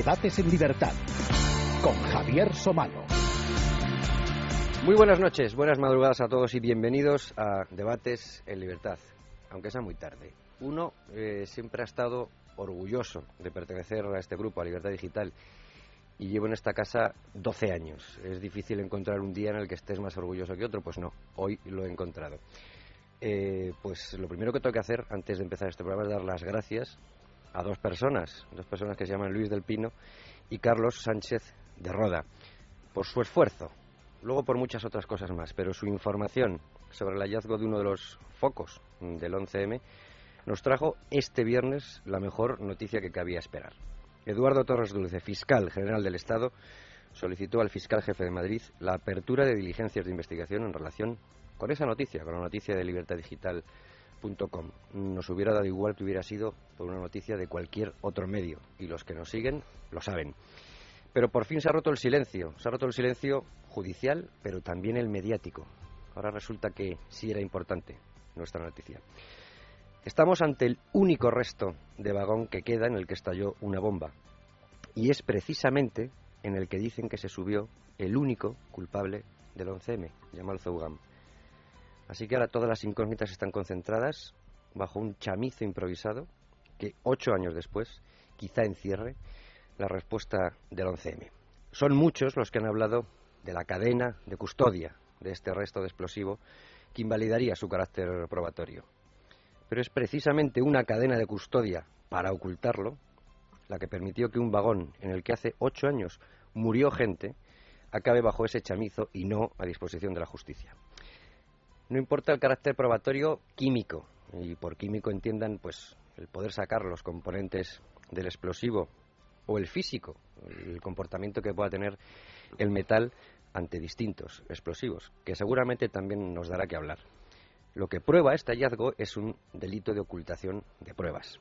Debates en Libertad con Javier Somalo. Muy buenas noches, buenas madrugadas a todos y bienvenidos a Debates en Libertad, aunque sea muy tarde. Uno eh, siempre ha estado orgulloso de pertenecer a este grupo, a Libertad Digital, y llevo en esta casa 12 años. Es difícil encontrar un día en el que estés más orgulloso que otro, pues no, hoy lo he encontrado. Eh, pues lo primero que tengo que hacer antes de empezar este programa es dar las gracias a dos personas, dos personas que se llaman Luis del Pino y Carlos Sánchez de Roda, por su esfuerzo, luego por muchas otras cosas más, pero su información sobre el hallazgo de uno de los focos del 11M nos trajo este viernes la mejor noticia que cabía esperar. Eduardo Torres Dulce, fiscal general del Estado, solicitó al fiscal jefe de Madrid la apertura de diligencias de investigación en relación con esa noticia, con la noticia de Libertad Digital nos hubiera dado igual que hubiera sido por una noticia de cualquier otro medio. Y los que nos siguen lo saben. Pero por fin se ha roto el silencio. Se ha roto el silencio judicial, pero también el mediático. Ahora resulta que sí era importante nuestra noticia. Estamos ante el único resto de vagón que queda en el que estalló una bomba. Y es precisamente en el que dicen que se subió el único culpable del 11M, Jamal Zougam. Así que ahora todas las incógnitas están concentradas bajo un chamizo improvisado que ocho años después quizá encierre la respuesta del 11M. Son muchos los que han hablado de la cadena de custodia de este resto de explosivo que invalidaría su carácter probatorio. Pero es precisamente una cadena de custodia para ocultarlo la que permitió que un vagón en el que hace ocho años murió gente acabe bajo ese chamizo y no a disposición de la justicia. No importa el carácter probatorio químico, y por químico entiendan pues el poder sacar los componentes del explosivo o el físico, el comportamiento que pueda tener el metal ante distintos explosivos, que seguramente también nos dará que hablar. Lo que prueba este hallazgo es un delito de ocultación de pruebas.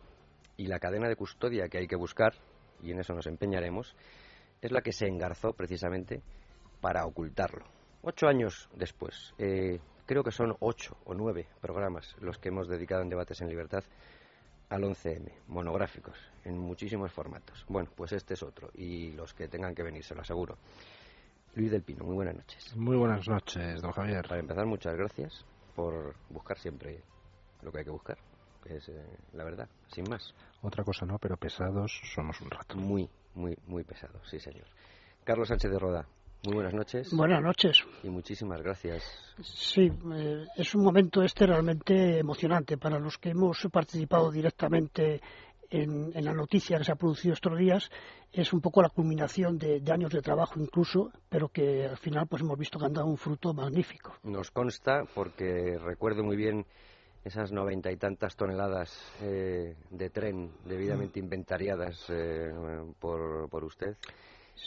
Y la cadena de custodia que hay que buscar, y en eso nos empeñaremos, es la que se engarzó precisamente para ocultarlo. Ocho años después, eh, creo que son ocho o nueve programas los que hemos dedicado en Debates en Libertad al 11M, monográficos, en muchísimos formatos. Bueno, pues este es otro, y los que tengan que venir, se lo aseguro. Luis del Pino, muy buenas noches. Muy buenas noches, don Javier. Para empezar, muchas gracias por buscar siempre lo que hay que buscar, que es eh, la verdad, sin más. Otra cosa no, pero pesados somos un rato. Muy, muy, muy pesados, sí, señor. Carlos Sánchez de Roda, muy buenas noches. Buenas noches. Y muchísimas gracias. Sí, eh, es un momento este realmente emocionante para los que hemos participado directamente en, la noticia que se ha producido estos días. Es un poco la culminación de, años de trabajo incluso, pero que al final pues hemos visto que han dado un fruto magnífico. Nos consta porque recuerdo muy bien esas noventa y tantas toneladas eh, de tren debidamente mm. inventariadas eh, por, por usted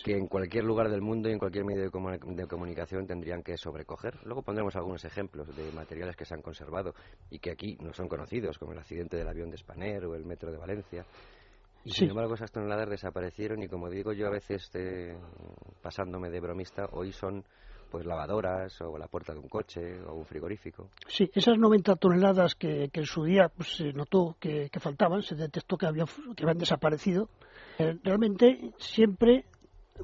que en cualquier lugar del mundo y en cualquier medio de, comunicación tendrían que sobrecoger. Luego pondremos algunos ejemplos de materiales que se han conservado y que aquí no son conocidos, como el accidente del avión de Spanair o el metro de Valencia. Y sin embargo esas toneladas desaparecieron y como digo yo a veces eh, pasándome de bromista, hoy son pues lavadoras o la puerta de un coche o un frigorífico. Sí, esas 90 toneladas que, en su día pues, se notó que, faltaban, se detectó que, habían, que habían desaparecido, eh, realmente siempre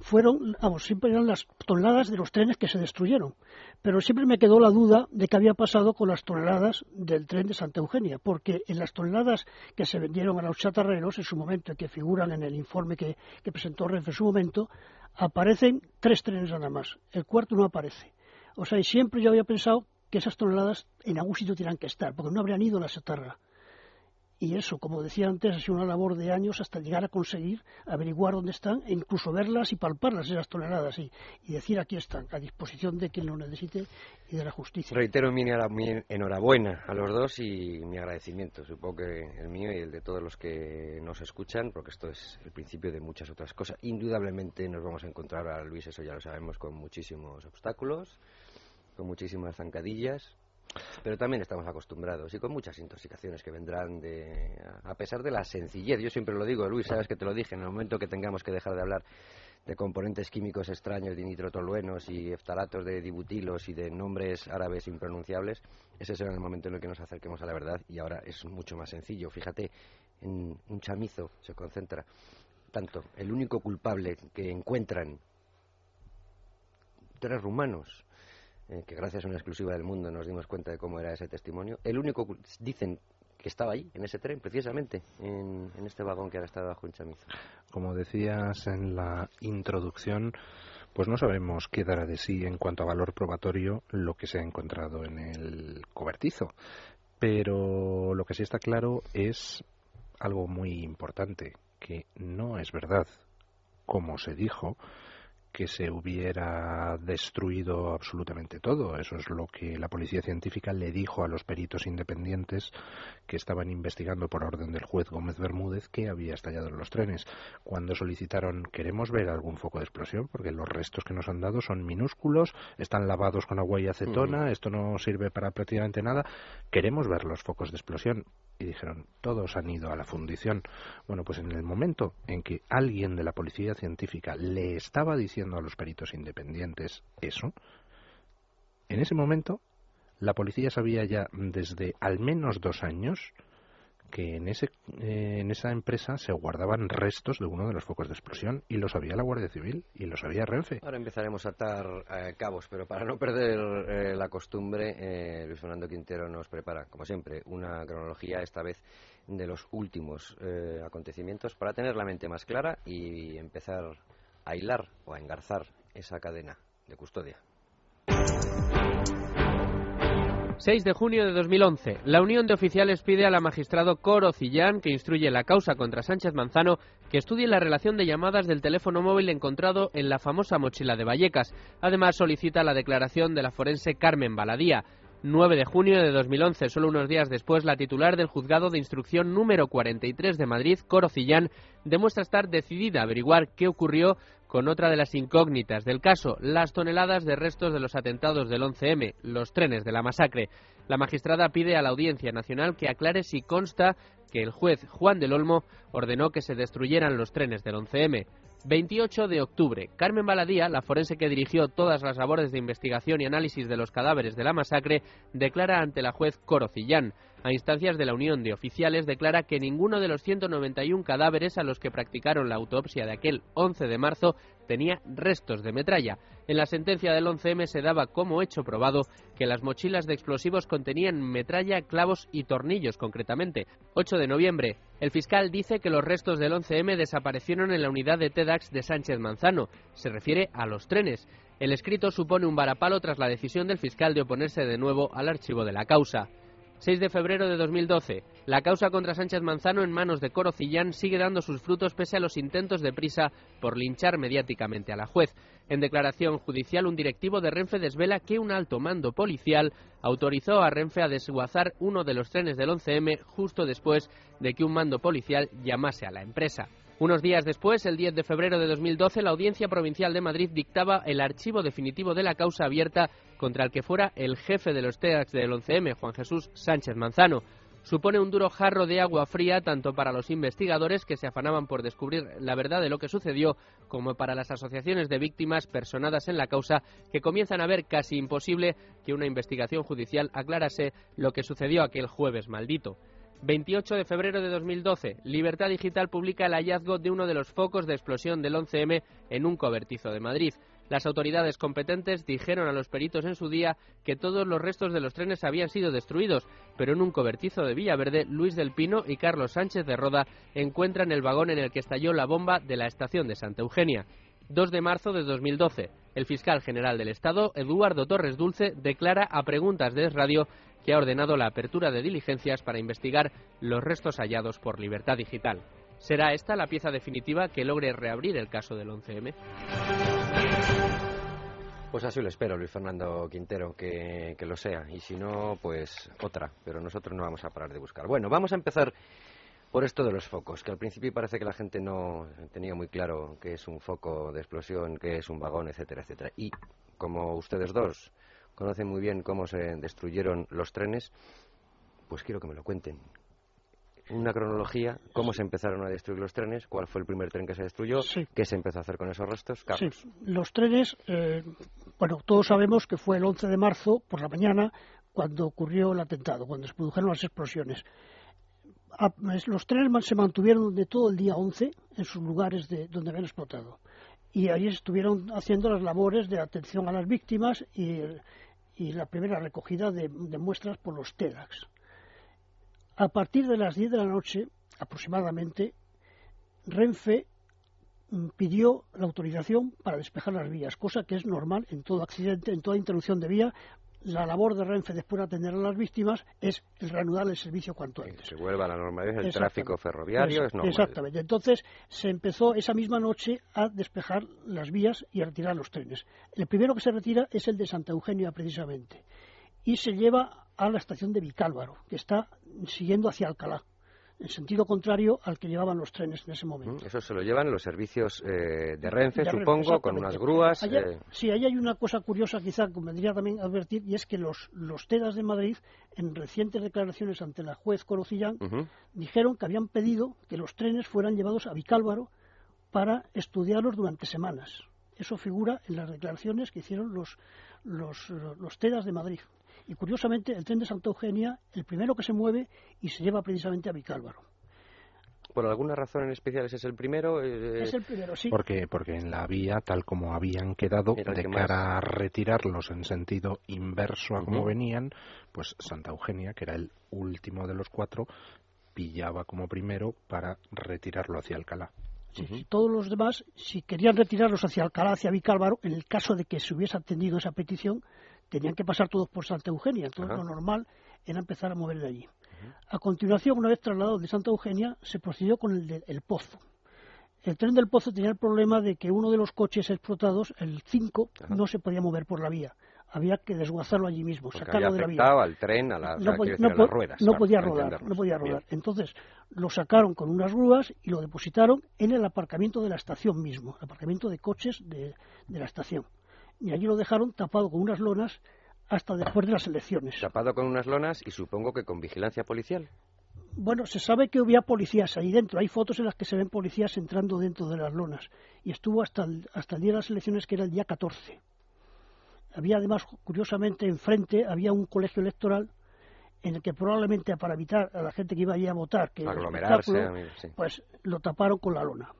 fueron, vamos, siempre eran las toneladas de los trenes que se destruyeron. Pero siempre me quedó la duda de qué había pasado con las toneladas del tren de Santa Eugenia, porque en las toneladas que se vendieron a los chatarreros en su momento, y que figuran en el informe que, presentó Renfe en su momento, aparecen tres trenes nada más. El cuarto no aparece. O sea, y siempre yo había pensado que esas toneladas en algún sitio tenían que estar, porque no habrían ido a la chatarra. Y eso, como decía antes, ha sido una labor de años hasta llegar a conseguir averiguar dónde están e incluso verlas y palparlas esas toneladas y, decir aquí están, a disposición de quien lo necesite y de la justicia. Reitero mi, enhorabuena a los dos y mi agradecimiento, supongo que el mío y el de todos los que nos escuchan, porque esto es el principio de muchas otras cosas. Indudablemente nos vamos a encontrar a Luis, eso ya lo sabemos, con muchísimos obstáculos, con muchísimas zancadillas pero también estamos acostumbrados y con muchas intoxicaciones que vendrán de a pesar de la sencillez yo siempre lo digo Luis sabes que te lo dije en el momento que tengamos que dejar de hablar de componentes químicos extraños de nitrotoluenos y eftalatos de dibutilos y de nombres árabes impronunciables ese será el momento en el que nos acerquemos a la verdad y ahora es mucho más sencillo. Fíjate en un chamizo se concentra tanto, el único culpable que encuentran tres rumanos, eh, que gracias a una exclusiva del mundo nos dimos cuenta de cómo era ese testimonio, el único, dicen que estaba ahí, en ese tren, precisamente, en, en este vagón que ahora está bajo un chamizo. Como decías en la introducción, pues no sabemos qué dará de sí en cuanto a valor probatorio lo que se ha encontrado en el cobertizo. Pero lo que sí está claro es algo muy importante, que no es verdad, como se dijo, que se hubiera destruido absolutamente todo. Eso es lo que la policía científica le dijo a los peritos independientes que estaban investigando por orden del juez Gómez Bermúdez que había estallado en los trenes. Cuando solicitaron queremos ver algún foco de explosión porque los restos que nos han dado son minúsculos, están lavados con agua y acetona, esto no sirve para prácticamente nada, queremos ver los focos de explosión y dijeron, todos han ido a la fundición. Bueno, pues en el momento en que alguien de la policía científica le estaba diciendo a los peritos independientes eso, en ese momento la policía sabía ya desde al menos dos años que en, ese, eh, en esa empresa se guardaban restos de uno de los focos de explosión y lo sabía la Guardia Civil y lo sabía Renfe. Ahora empezaremos a atar eh, cabos, pero para no perder eh, la costumbre, Luis Fernando Quintero nos prepara, como siempre, una cronología, esta vez de los últimos acontecimientos, para tener la mente más clara y empezar a hilar o a engarzar esa cadena de custodia. 6 de junio de 2011. La Unión de Oficiales pide al magistrado Coro Cillán, que instruye la causa contra Sánchez Manzano, que estudie la relación de llamadas del teléfono móvil encontrado en la famosa mochila de Vallecas. Además, solicita la declaración de la forense Carmen Baladía. 9 de junio de 2011, solo unos días después, la titular del juzgado de instrucción número 43 de Madrid, Coro Cillán, demuestra estar decidida a averiguar qué ocurrió con otra de las incógnitas del caso, las toneladas de restos de los atentados del 11M, los trenes de la masacre. La magistrada pide a la Audiencia Nacional que aclare si consta que el juez Juan del Olmo ordenó que se destruyeran los trenes del 11M. 28 de octubre, Carmen Baladía, la forense que dirigió todas las labores de investigación y análisis de los cadáveres de la masacre, declara ante la juez Corocillán a instancias de la Unión de Oficiales, declara que ninguno de los 191 cadáveres a los que practicaron la autopsia de aquel 11 de marzo tenía restos de metralla. En la sentencia del 11M se daba como hecho probado que las mochilas de explosivos contenían metralla, clavos y tornillos concretamente. 8 de noviembre. El fiscal dice que los restos del 11M desaparecieron en la unidad de TEDAX de Sánchez Manzano. Se refiere a los trenes. El escrito supone un varapalo tras la decisión del fiscal de oponerse de nuevo al archivo de la causa. 6 de febrero de 2012. La causa contra Sánchez Manzano en manos de Coro Cillán sigue dando sus frutos pese a los intentos de prisa por linchar mediáticamente a la juez. En declaración judicial, un directivo de Renfe desvela que un alto mando policial autorizó a Renfe a desguazar uno de los trenes del 11M justo después de que un mando policial llamase a la empresa. Unos días después, el 10 de febrero de 2012, la Audiencia Provincial de Madrid dictaba el archivo definitivo de la causa abierta contra el que fuera el jefe de los TEAX del 11M, Juan Jesús Sánchez Manzano. Supone un duro jarro de agua fría tanto para los investigadores que se afanaban por descubrir la verdad de lo que sucedió, como para las asociaciones de víctimas personadas en la causa que comienzan a ver casi imposible que una investigación judicial aclarase lo que sucedió aquel jueves maldito. 28 de febrero de 2012, Libertad Digital publica el hallazgo de uno de los focos de explosión del 11M en un cobertizo de Madrid. Las autoridades competentes dijeron a los peritos en su día que todos los restos de los trenes habían sido destruidos, pero en un cobertizo de Villaverde, Luis del Pino y Carlos Sánchez de Roda encuentran el vagón en el que estalló la bomba de la estación de Santa Eugenia. 2 de marzo de 2012. El fiscal general del Estado, Eduardo Torres Dulce, declara a preguntas de Radio que ha ordenado la apertura de diligencias para investigar los restos hallados por Libertad Digital. ¿Será esta la pieza definitiva que logre reabrir el caso del 11M? Pues así lo espero, Luis Fernando Quintero, que, que, lo sea. Y si no, pues otra. Pero nosotros no vamos a parar de buscar. Bueno, vamos a empezar por esto de los focos, que al principio parece que la gente no tenía muy claro qué es un foco de explosión, qué es un vagón, etcétera, etcétera. Y como ustedes dos conocen muy bien cómo se destruyeron los trenes, pues quiero que me lo cuenten. Una cronología, cómo se empezaron a destruir los trenes, cuál fue el primer tren que se destruyó, qué se empezó a hacer con esos restos. Carlos. Sí, los trenes, eh, bueno, todos sabemos que fue el 11 de marzo por la mañana cuando ocurrió el atentado, cuando se produjeron las explosiones. Los trenes se mantuvieron de todo el día 11 en sus lugares de, donde habían explotado. Y ahí estuvieron haciendo las labores de atención a las víctimas y, la primera recogida de, de muestras por los TEDx. A partir de las 10 de la noche, aproximadamente, Renfe mm, pidió la autorización para despejar las vías, cosa que es normal en todo accidente, en toda interrupción de vía. La labor de Renfe después de atender a las víctimas es el reanudar el servicio cuanto antes. se vuelva a la normalidad Exactamente. tráfico ferroviario, es normal. Exactamente. Entonces se empezó esa misma noche a despejar las vías y a retirar los trenes. El primero que se retira es el de Santa Eugenia, precisamente. Y se lleva a la estación de Vicálvaro, que está siguiendo hacia Alcalá, en sentido contrario al que llevaban los trenes en ese momento. Mm, Eso se lo llevan los servicios eh, de Renfe, De Renfe, supongo, con unas grúas. Allá- eh, Sí, ahí hay una cosa curiosa quizá convendría también advertir y es que los, los TEDAS de Madrid, en recientes declaraciones ante la juez Corocillán, dijeron que habían pedido que los trenes fueran llevados a Vicálvaro para estudiarlos durante semanas. Eso figura en las declaraciones que hicieron los, los, los TEDAS de Madrid. Y curiosamente, el tren de Santa Eugenia, el primero que se mueve y se lleva precisamente a Vicálvaro. ¿Por alguna razón en especial ese es el primero? eh, Es el primero, sí. Porque, porque en la vía, tal como habían quedado, Era de que cara a retirarlos en sentido inverso a como venían, pues Santa Eugenia, que era el último de los cuatro, pillaba como primero para retirarlo hacia Alcalá. Sí, sí, todos los demás, si querían retirarlos hacia Alcalá, hacia Vicálvaro, en el caso de que se hubiese atendido esa petición, tenían que pasar todos por Santa Eugenia. Entonces, Ajá. lo normal era empezar a mover de allí. A continuación, una vez trasladado de Santa Eugenia, se procedió con el del el Pozo. El tren del Pozo tenía el problema de que uno de los coches explotados, el 5, Ajá. no se podía mover por la vía. Había que desguazarlo allí mismo, porque sacarlo de la vía al tren, a, la, no, pod- quiero decir, no a po- las ruedas. no podía rodar, no podía Bien. rodar. Entonces lo sacaron con unas grúas y lo depositaron en el aparcamiento de la estación mismo, el aparcamiento de coches de, de la estación. Y allí lo dejaron tapado con unas lonas hasta después de las elecciones. Tapado con unas lonas y supongo que con vigilancia policial. Bueno, se sabe que había policías ahí dentro. Hay fotos en las que se ven policías entrando dentro de las lonas. Y estuvo hasta el, hasta el día de las elecciones, que era el día 14. Había además, curiosamente, enfrente había un colegio electoral en el que probablemente para evitar a la gente que iba allí a votar que Aglomerarse, espectáculo, amigo, sí. pues lo taparon con la lona.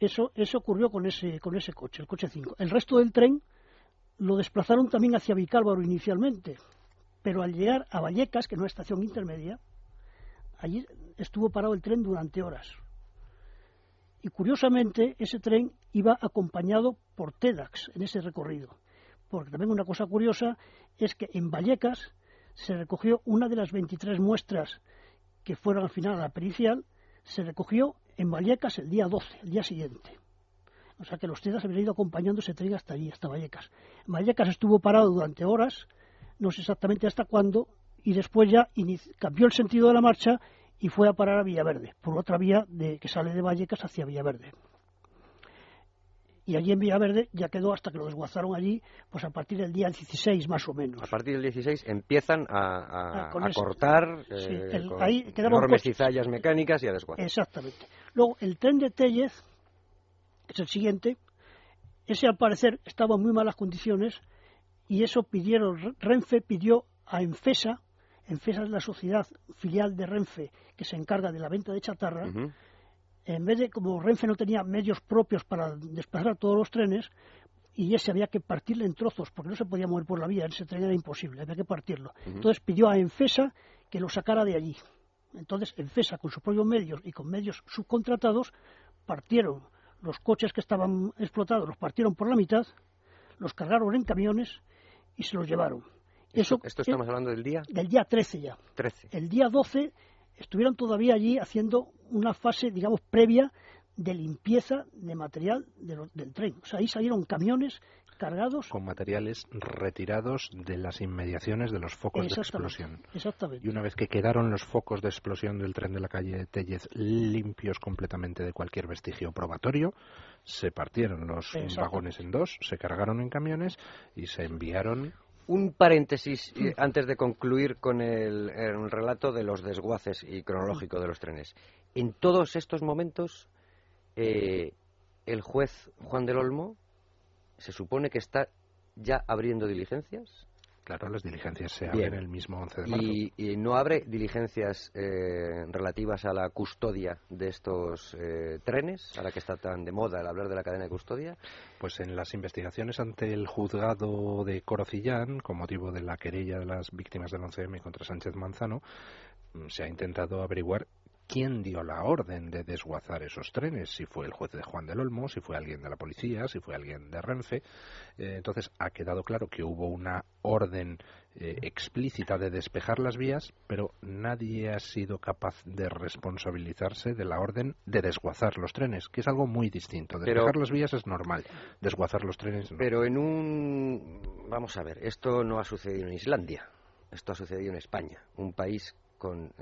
Eso, eso ocurrió con ese, con ese coche, el coche 5. El resto del tren lo desplazaron también hacia Vicálvaro inicialmente, pero al llegar a Vallecas, que no es estación intermedia, allí estuvo parado el tren durante horas. Y curiosamente, ese tren iba acompañado por TEDx en ese recorrido. Porque también una cosa curiosa es que en Vallecas se recogió una de las 23 muestras que fueron al final a la pericial, se recogió en Vallecas el día 12, el día siguiente. O sea que los TEDx habían ido acompañando ese tren hasta allí, hasta Vallecas. Vallecas estuvo parado durante horas, no sé exactamente hasta cuándo, y después ya cambió el sentido de la marcha y fue a parar a Villaverde, por otra vía de, que sale de Vallecas hacia Villaverde. Y allí en Villaverde ya quedó hasta que lo desguazaron allí, pues a partir del día 16 más o menos. A partir del 16 empiezan a, a- Ah, a cortar Sí, eh, el- con ahí quedaba un enormes coche. cizallas mecánicas y a desguazar. Exactamente. Luego, el tren de Tellez, que es el siguiente, ese al parecer estaba en muy malas condiciones y eso pidieron, Renfe pidió a Enfesa, Enfesa es la sociedad filial de Renfe que se encarga de la venta de chatarra. En vez de, como Renfe no tenía medios propios para desplazar todos los trenes, y ese había que partirle en trozos, porque no se podía mover por la vía, ese tren era imposible, había que partirlo. Entonces pidió a Enfesa que lo sacara de allí. Entonces Enfesa, con sus propios medios y con medios subcontratados, partieron los coches que estaban explotados, los partieron por la mitad, los cargaron en camiones y se los llevaron. Esto, Eso esto es estamos hablando del día del día 13 ya 13. el día 12 estuvieron todavía allí haciendo una fase, digamos, previa de limpieza de material de lo- del tren. O sea, ahí salieron camiones cargados. Con materiales retirados de las inmediaciones de los focos de explosión. Exactamente. Y una vez que quedaron los focos de explosión del tren de la calle Tellez limpios completamente de cualquier vestigio probatorio, se partieron los vagones en dos, se cargaron en camiones y se enviaron Un paréntesis eh, antes de concluir con el, el relato de los desguaces y cronológico de los trenes. En todos estos momentos, eh, el juez Juan del Olmo se supone que está ya abriendo diligencias. Claro, las diligencias se abren el mismo 11 de marzo. ¿Y, no abre diligencias eh, relativas a la custodia de estos eh, trenes, ahora que está tan de moda el hablar de la cadena de custodia? Pues en las investigaciones ante el juzgado de Corocillán, con motivo de la querella de las víctimas del 11M contra Sánchez Manzano, mm, se ha intentado averiguar quién dio la orden de desguazar esos trenes, si fue el juez de Juan del Olmo, si fue alguien de la policía, si fue alguien de Renfe. Eh, entonces ha quedado claro que hubo una orden eh, explícita de despejar las vías, pero nadie ha sido capaz de responsabilizarse de la orden de desguazar los trenes, que es algo muy distinto. Despejar las vías es normal, desguazar los trenes no. Pero en un... Vamos a ver, esto no ha sucedido en Islandia, esto ha sucedido en España, un país con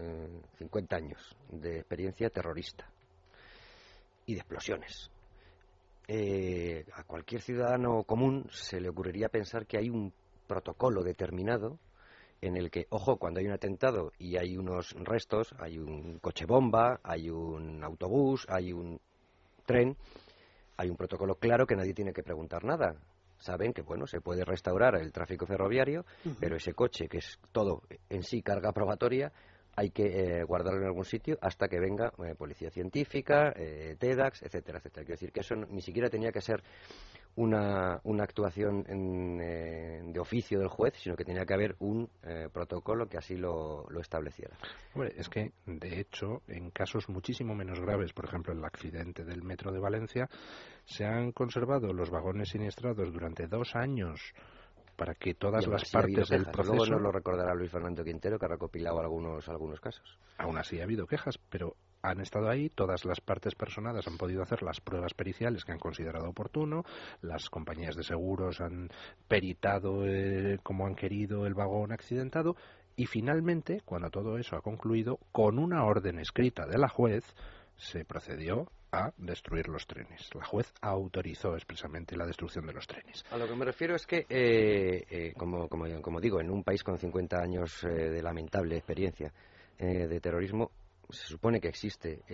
50 eh, años de experiencia terrorista y de explosiones. Eh, a cualquier ciudadano común se le ocurriría pensar que hay un protocolo determinado en el que, ojo, cuando hay un atentado y hay unos restos, hay un coche bomba, hay un autobús, hay un tren, hay un protocolo claro que nadie tiene que preguntar nada saben que bueno se puede restaurar el tráfico ferroviario, pero ese coche que es todo en sí carga probatoria hay que eh, guardarlo en algún sitio hasta que venga eh, policía científica, eh, TEDx, etcétera, etcétera. Quiero decir que eso ni siquiera tenía que ser una, una actuación de oficio del juez, sino que tenía que haber un protocolo que así lo, lo estableciera. Hombre, es que, de hecho, en casos muchísimo menos graves, por ejemplo, el accidente del metro de Valencia, se han conservado los vagones siniestrados durante dos años para que todas las partes del proceso. Luego nos lo recordará Luis Fernando Quintero, que ha recopilado algunos, algunos casos. Aún así ha habido quejas, pero han estado ahí, todas las partes personadas han podido hacer las pruebas periciales que han considerado oportuno, las compañías de seguros han peritado eh, como han querido el vagón accidentado y finalmente, cuando todo eso ha concluido, con una orden escrita de la juez, se procedió a destruir los trenes. La juez autorizó expresamente la destrucción de los trenes. A lo que me refiero es que, eh, eh, como, como, digo, en un país con 50 años eh, de lamentable experiencia de terrorismo, se supone que existe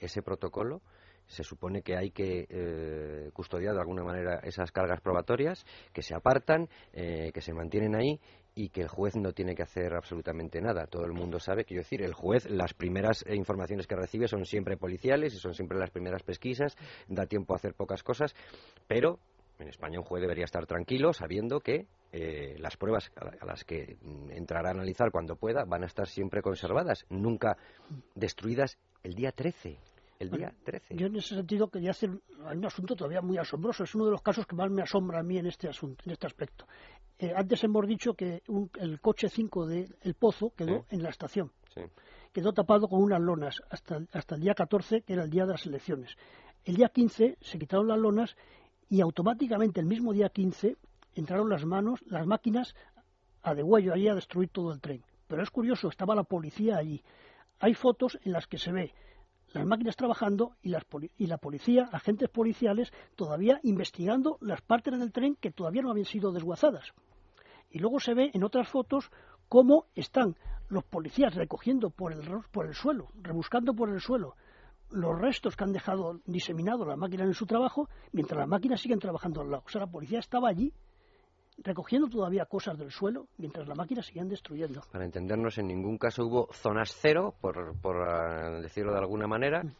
ese protocolo se supone que hay que custodiar de alguna manera esas cargas probatorias, que se apartan, que se mantienen ahí y que el juez no tiene que hacer absolutamente nada. Todo el mundo sabe, quiero decir, el juez, las primeras eh, informaciones que recibe son siempre policiales y son siempre las primeras pesquisas, da tiempo a hacer pocas cosas, pero en España un juez debería estar tranquilo sabiendo que eh, las pruebas a las que mm, entrará a analizar cuando pueda van a estar siempre conservadas, nunca destruidas el día 13 el día 13. Yo en ese sentido quería hacer hay un asunto todavía muy asombroso. Es uno de los casos que más me asombra a mí en este asunto, en este aspecto. Eh, antes hemos dicho que el coche 5 del Pozo quedó en la estación. Quedó tapado con unas lonas hasta, hasta el día 14, que era el día de las elecciones. El día 15 se quitaron las lonas y automáticamente el mismo día 15 entraron las manos, las máquinas a degüello allí a destruir todo el tren. Pero es curioso, estaba la policía allí. Hay fotos en las que se ve las máquinas trabajando y, y, la policía, agentes policiales, todavía investigando las partes del tren que todavía no habían sido desguazadas. Y luego se ve en otras fotos cómo están los policías recogiendo por el, por el suelo, rebuscando por el suelo los restos que han dejado diseminado la máquina en su trabajo, mientras las máquinas siguen trabajando al lado. O sea, la policía estaba allí recogiendo todavía cosas del suelo mientras las máquinas siguen destruyendo. Para entendernos, en ningún caso hubo zonas cero, por, por ah, decirlo de alguna manera. Mm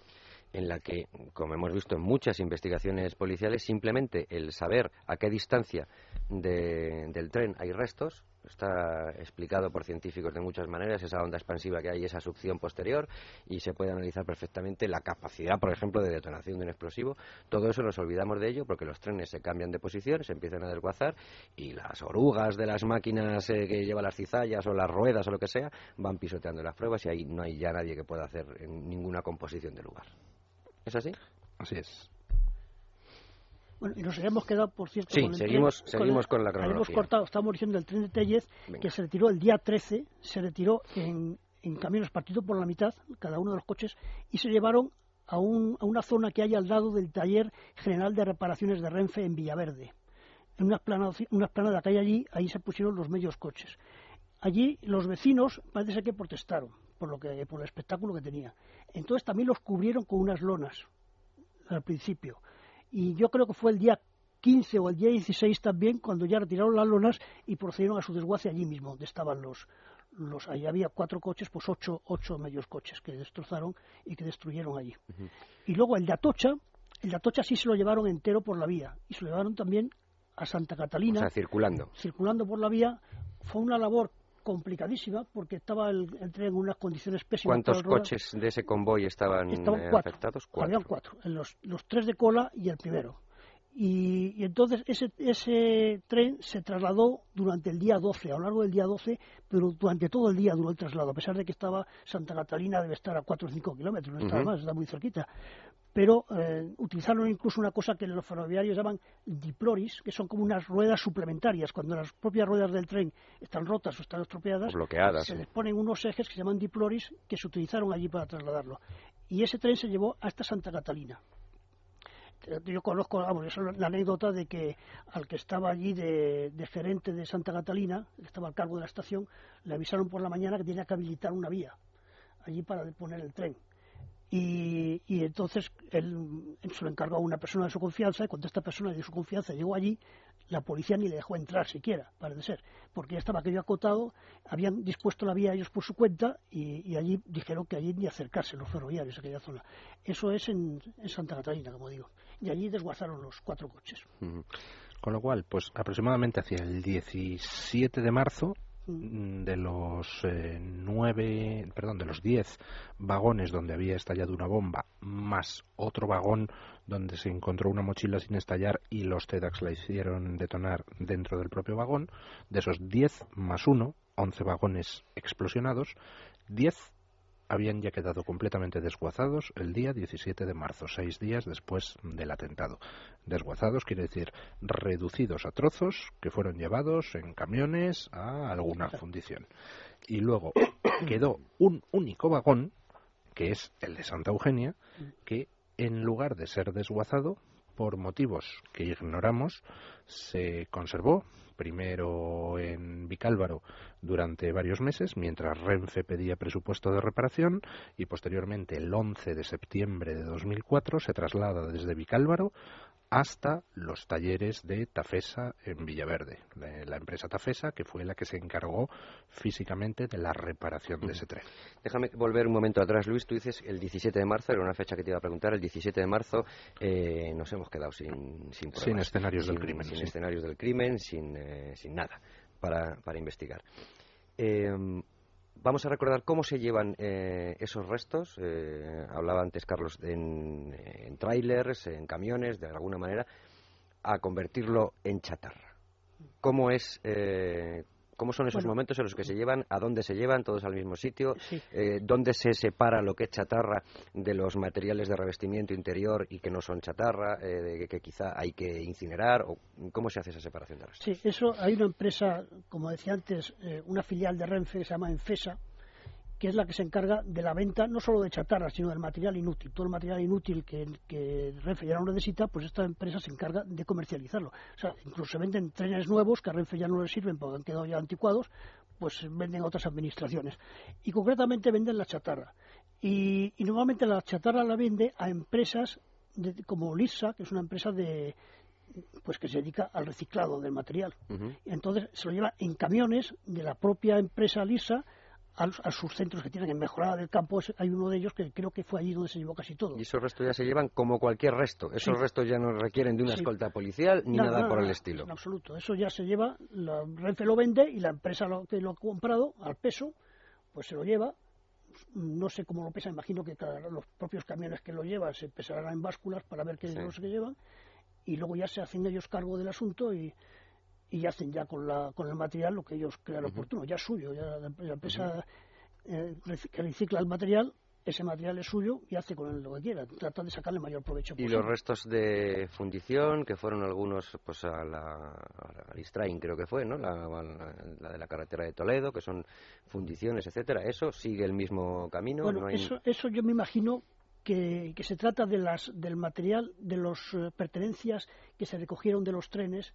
en la que, como hemos visto en muchas investigaciones policiales, simplemente el saber a qué distancia del tren hay restos, está explicado por científicos de muchas maneras, esa onda expansiva que hay, esa succión posterior, y se puede analizar perfectamente la capacidad, por ejemplo, de detonación de un explosivo. Todo eso nos olvidamos de ello porque los trenes se cambian de posición, se empiezan a desguazar, y las orugas de las máquinas eh, que llevan las cizallas o las ruedas o lo que sea van pisoteando las pruebas y ahí no hay ya nadie que pueda hacer ninguna composición de lugar. ¿Es así? Así es. Bueno, y nos habíamos quedado, por cierto, sí, seguimos, seguimos con, la cronología. Hemos cortado, estamos diciendo el tren de Tellez, que se retiró el día 13, se retiró en, en camiones partidos por la mitad, cada uno de los coches, y se llevaron a, un, a una zona que hay al lado del taller general de reparaciones de Renfe en Villaverde. En unas planadas una que hay allí, ahí se pusieron los medios coches. Allí los vecinos parece que protestaron por, lo que, por el espectáculo que tenía. Entonces también los cubrieron con unas lonas al principio. Y yo creo que fue el día 15 o el día 16 también, cuando ya retiraron las lonas y procedieron a su desguace allí mismo, donde estaban los, los ahí había cuatro coches, pues ocho, ocho medios coches que destrozaron y que destruyeron allí. Y luego el de Atocha, el de Atocha sí se lo llevaron entero por la vía y se lo llevaron también a Santa Catalina. O sea, circulando. Circulando por la vía. Fue una labor complicadísima porque estaba el, tren en unas condiciones pésimas. ¿Cuántos coches de ese convoy estaban, estaban eh, cuatro. afectados? Habían cuatro, los, los tres de cola y el primero. Y, y, entonces ese, ese tren se trasladó durante el día 12, a lo largo del día 12, pero durante todo el día duró el traslado, a pesar de que estaba Santa Catalina, debe estar a 4 o 5 kilómetros, no estaba Ujú. más, está muy cerquita. Pero eh, utilizaron incluso una cosa que los ferroviarios llaman diploris, que son como unas ruedas suplementarias. Cuando las propias ruedas del tren están rotas o están estropeadas, bloqueadas, se sí. les ponen unos ejes que se llaman diploris que se utilizaron allí para trasladarlo. Y ese tren se llevó hasta Santa Catalina. Yo conozco, vamos, esa es la anécdota de que al que estaba allí de, gerente de Santa Catalina, que estaba al cargo de la estación, le avisaron por la mañana que tenía que habilitar una vía allí para poner el tren. Y, y entonces él se lo encargó a una persona de su confianza y cuando esta persona de su confianza llegó allí, la policía ni le dejó entrar siquiera, parece ser, porque ya estaba aquello acotado, habían dispuesto la vía ellos por su cuenta y, allí dijeron que allí ni acercarse los ferroviarios a aquella zona. Eso es en Santa Catalina, como digo. Y allí desguazaron los cuatro coches. Con lo cual, pues aproximadamente hacia el 17 de marzo, de los eh, nueve, perdón, de los diez vagones donde había estallado una bomba, más otro vagón donde se encontró una mochila sin estallar y los TEDx la hicieron detonar dentro del propio vagón, de esos 10 más uno, 11 vagones explosionados, 10 habían ya quedado completamente desguazados el día 17 de marzo, seis días después del atentado. Desguazados quiere decir reducidos a trozos que fueron llevados en camiones a alguna fundición. Y luego quedó un único vagón, que es el de Santa Eugenia, que en lugar de ser desguazado, por motivos que ignoramos, se conservó primero en Vicálvaro durante varios meses, mientras Renfe pedía presupuesto de reparación, y posteriormente, el 11 de septiembre de 2004, se traslada desde Vicálvaro hasta los talleres de Tafesa en Villaverde, la, la empresa Tafesa, que fue la que se encargó físicamente de la reparación de ese tren. Déjame volver un momento atrás, Luis. Tú dices el 17 de marzo, era una fecha que te iba a preguntar. El 17 de marzo eh, nos hemos quedado sin sin, escenarios del crimen, Sin sí. escenarios del crimen, sin, eh, sin nada para, para investigar. Eh, vamos a recordar cómo se llevan eh, esos restos. eh, hablaba antes Carlos en, en trailers, en camiones, de alguna manera, a convertirlo en chatarra. ¿Cómo es? eh, ¿Cómo son esos Bueno. momentos en los que se llevan? ¿A dónde se llevan? ¿Todos al mismo sitio? Sí. eh, dónde se separa lo que es chatarra de los materiales de revestimiento interior y que no son chatarra, eh, de que, quizá hay que incinerar, o cómo se hace esa separación de restos. Sí, eso hay una empresa, como decía antes, eh, una filial de Renfe que se llama Enfesa, que es la que se encarga de la venta no solo de chatarra, sino del material inútil. Todo el material inútil que, que Renfe ya no necesita, pues esta empresa se encarga de comercializarlo. O sea, incluso se venden trenes nuevos que a Renfe ya no les sirven porque han quedado ya anticuados, pues venden a otras administraciones. Y concretamente venden la chatarra. Y, y normalmente la chatarra la vende a empresas de- como Lisa, que es una empresa de pues que se dedica al reciclado del material. Y entonces se lo lleva en camiones de la propia empresa Lisa a, los- a sus centros que tienen en Mejorada del Campo. Hay uno de ellos que creo que fue allí donde se llevó casi todo. Y esos restos ya se llevan como cualquier resto. Esos Sí. restos ya no requieren de una Sí. escolta policial ni nada, por el estilo. En absoluto. Eso ya se lleva, la Renfe lo vende y la empresa lo- que lo ha comprado al peso, pues se lo lleva. No sé cómo lo pesa, imagino que cada, los propios camiones que lo llevan se pesarán en básculas para ver qué Sí. es lo que llevan y luego ya se hacen ellos cargo del asunto y, y hacen ya con, la, con el material lo que ellos crean oportuno, ya es suyo, ya la, la empresa eh, que recicla el material, ese material es suyo y hace con él lo que quiera, trata de sacarle mayor provecho Y posible. los restos de fundición, que fueron algunos pues a la, a la creo que fue, ¿no? La, la- la de la carretera de Toledo, que son fundiciones, etcétera. ¿Eso sigue el mismo camino? Bueno, ¿No hay- eso, eso yo me imagino que, que se trata de las, del material, de las pertenencias que se recogieron de los trenes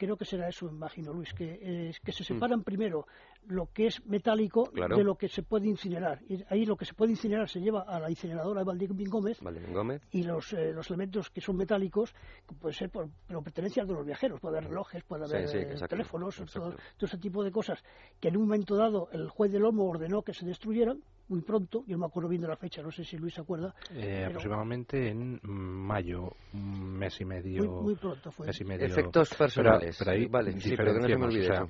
creo que será eso, imagino, Luis, que, que se separan primero lo que es metálico de lo que se puede incinerar. Y ahí lo que se puede incinerar se lleva a la incineradora de Valdemín Gómez, Gómez. y los, eh, los elementos que son metálicos, puede ser por, pero pertenencias de los viajeros, puede haber relojes, puede haber eh, teléfonos, todo, ese tipo de cosas que en un momento dado el juez del Lomo ordenó que se destruyeran muy pronto, yo no me acuerdo bien de la fecha, no sé si Luis se acuerda. Eh, aproximadamente en mayo, un mes y medio. Muy, pronto fue. Efectos personales. Pero, ahí vale,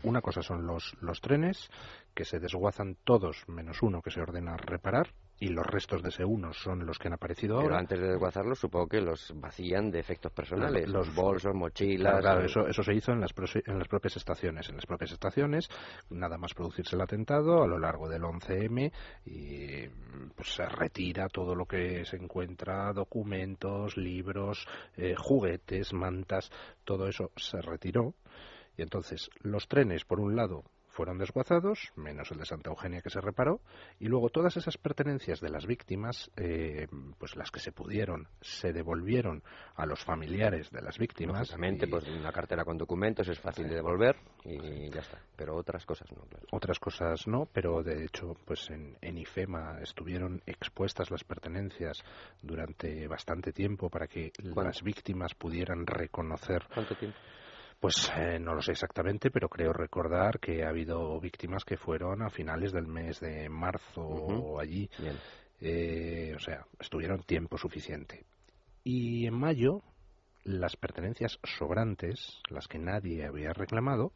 una cosa son los, los trenes, que se desguazan todos menos uno que se ordena reparar, y los restos de ese uno son los que han aparecido Pero ahora. antes de desguazarlos, supongo que los vacían de efectos personales. los bolsos, mochilas. Claro, eso, eso se hizo en las, en las propias estaciones. En las propias estaciones, nada más producirse el atentado, a lo largo del 11M, y pues, se retira todo lo que se encuentra: documentos, libros, eh, juguetes, mantas, todo eso se retiró. Y entonces, los trenes, por un lado, fueron desguazados, menos el de Santa Eugenia que se reparó, y luego todas esas pertenencias de las víctimas, eh, pues las que se pudieron, se devolvieron a los familiares de las víctimas. Lógicamente, pues una cartera con documentos es fácil de devolver y ya está, pero otras cosas no. Otras cosas no, pero de hecho, pues en, en IFEMA estuvieron expuestas las pertenencias durante bastante tiempo para que las víctimas pudieran reconocer. ¿Cuánto tiempo? Pues eh, no lo sé exactamente, pero creo recordar que ha habido víctimas que fueron a finales del mes de marzo o allí. Eh, o sea, estuvieron tiempo suficiente. Y en mayo, las pertenencias sobrantes, las que nadie había reclamado,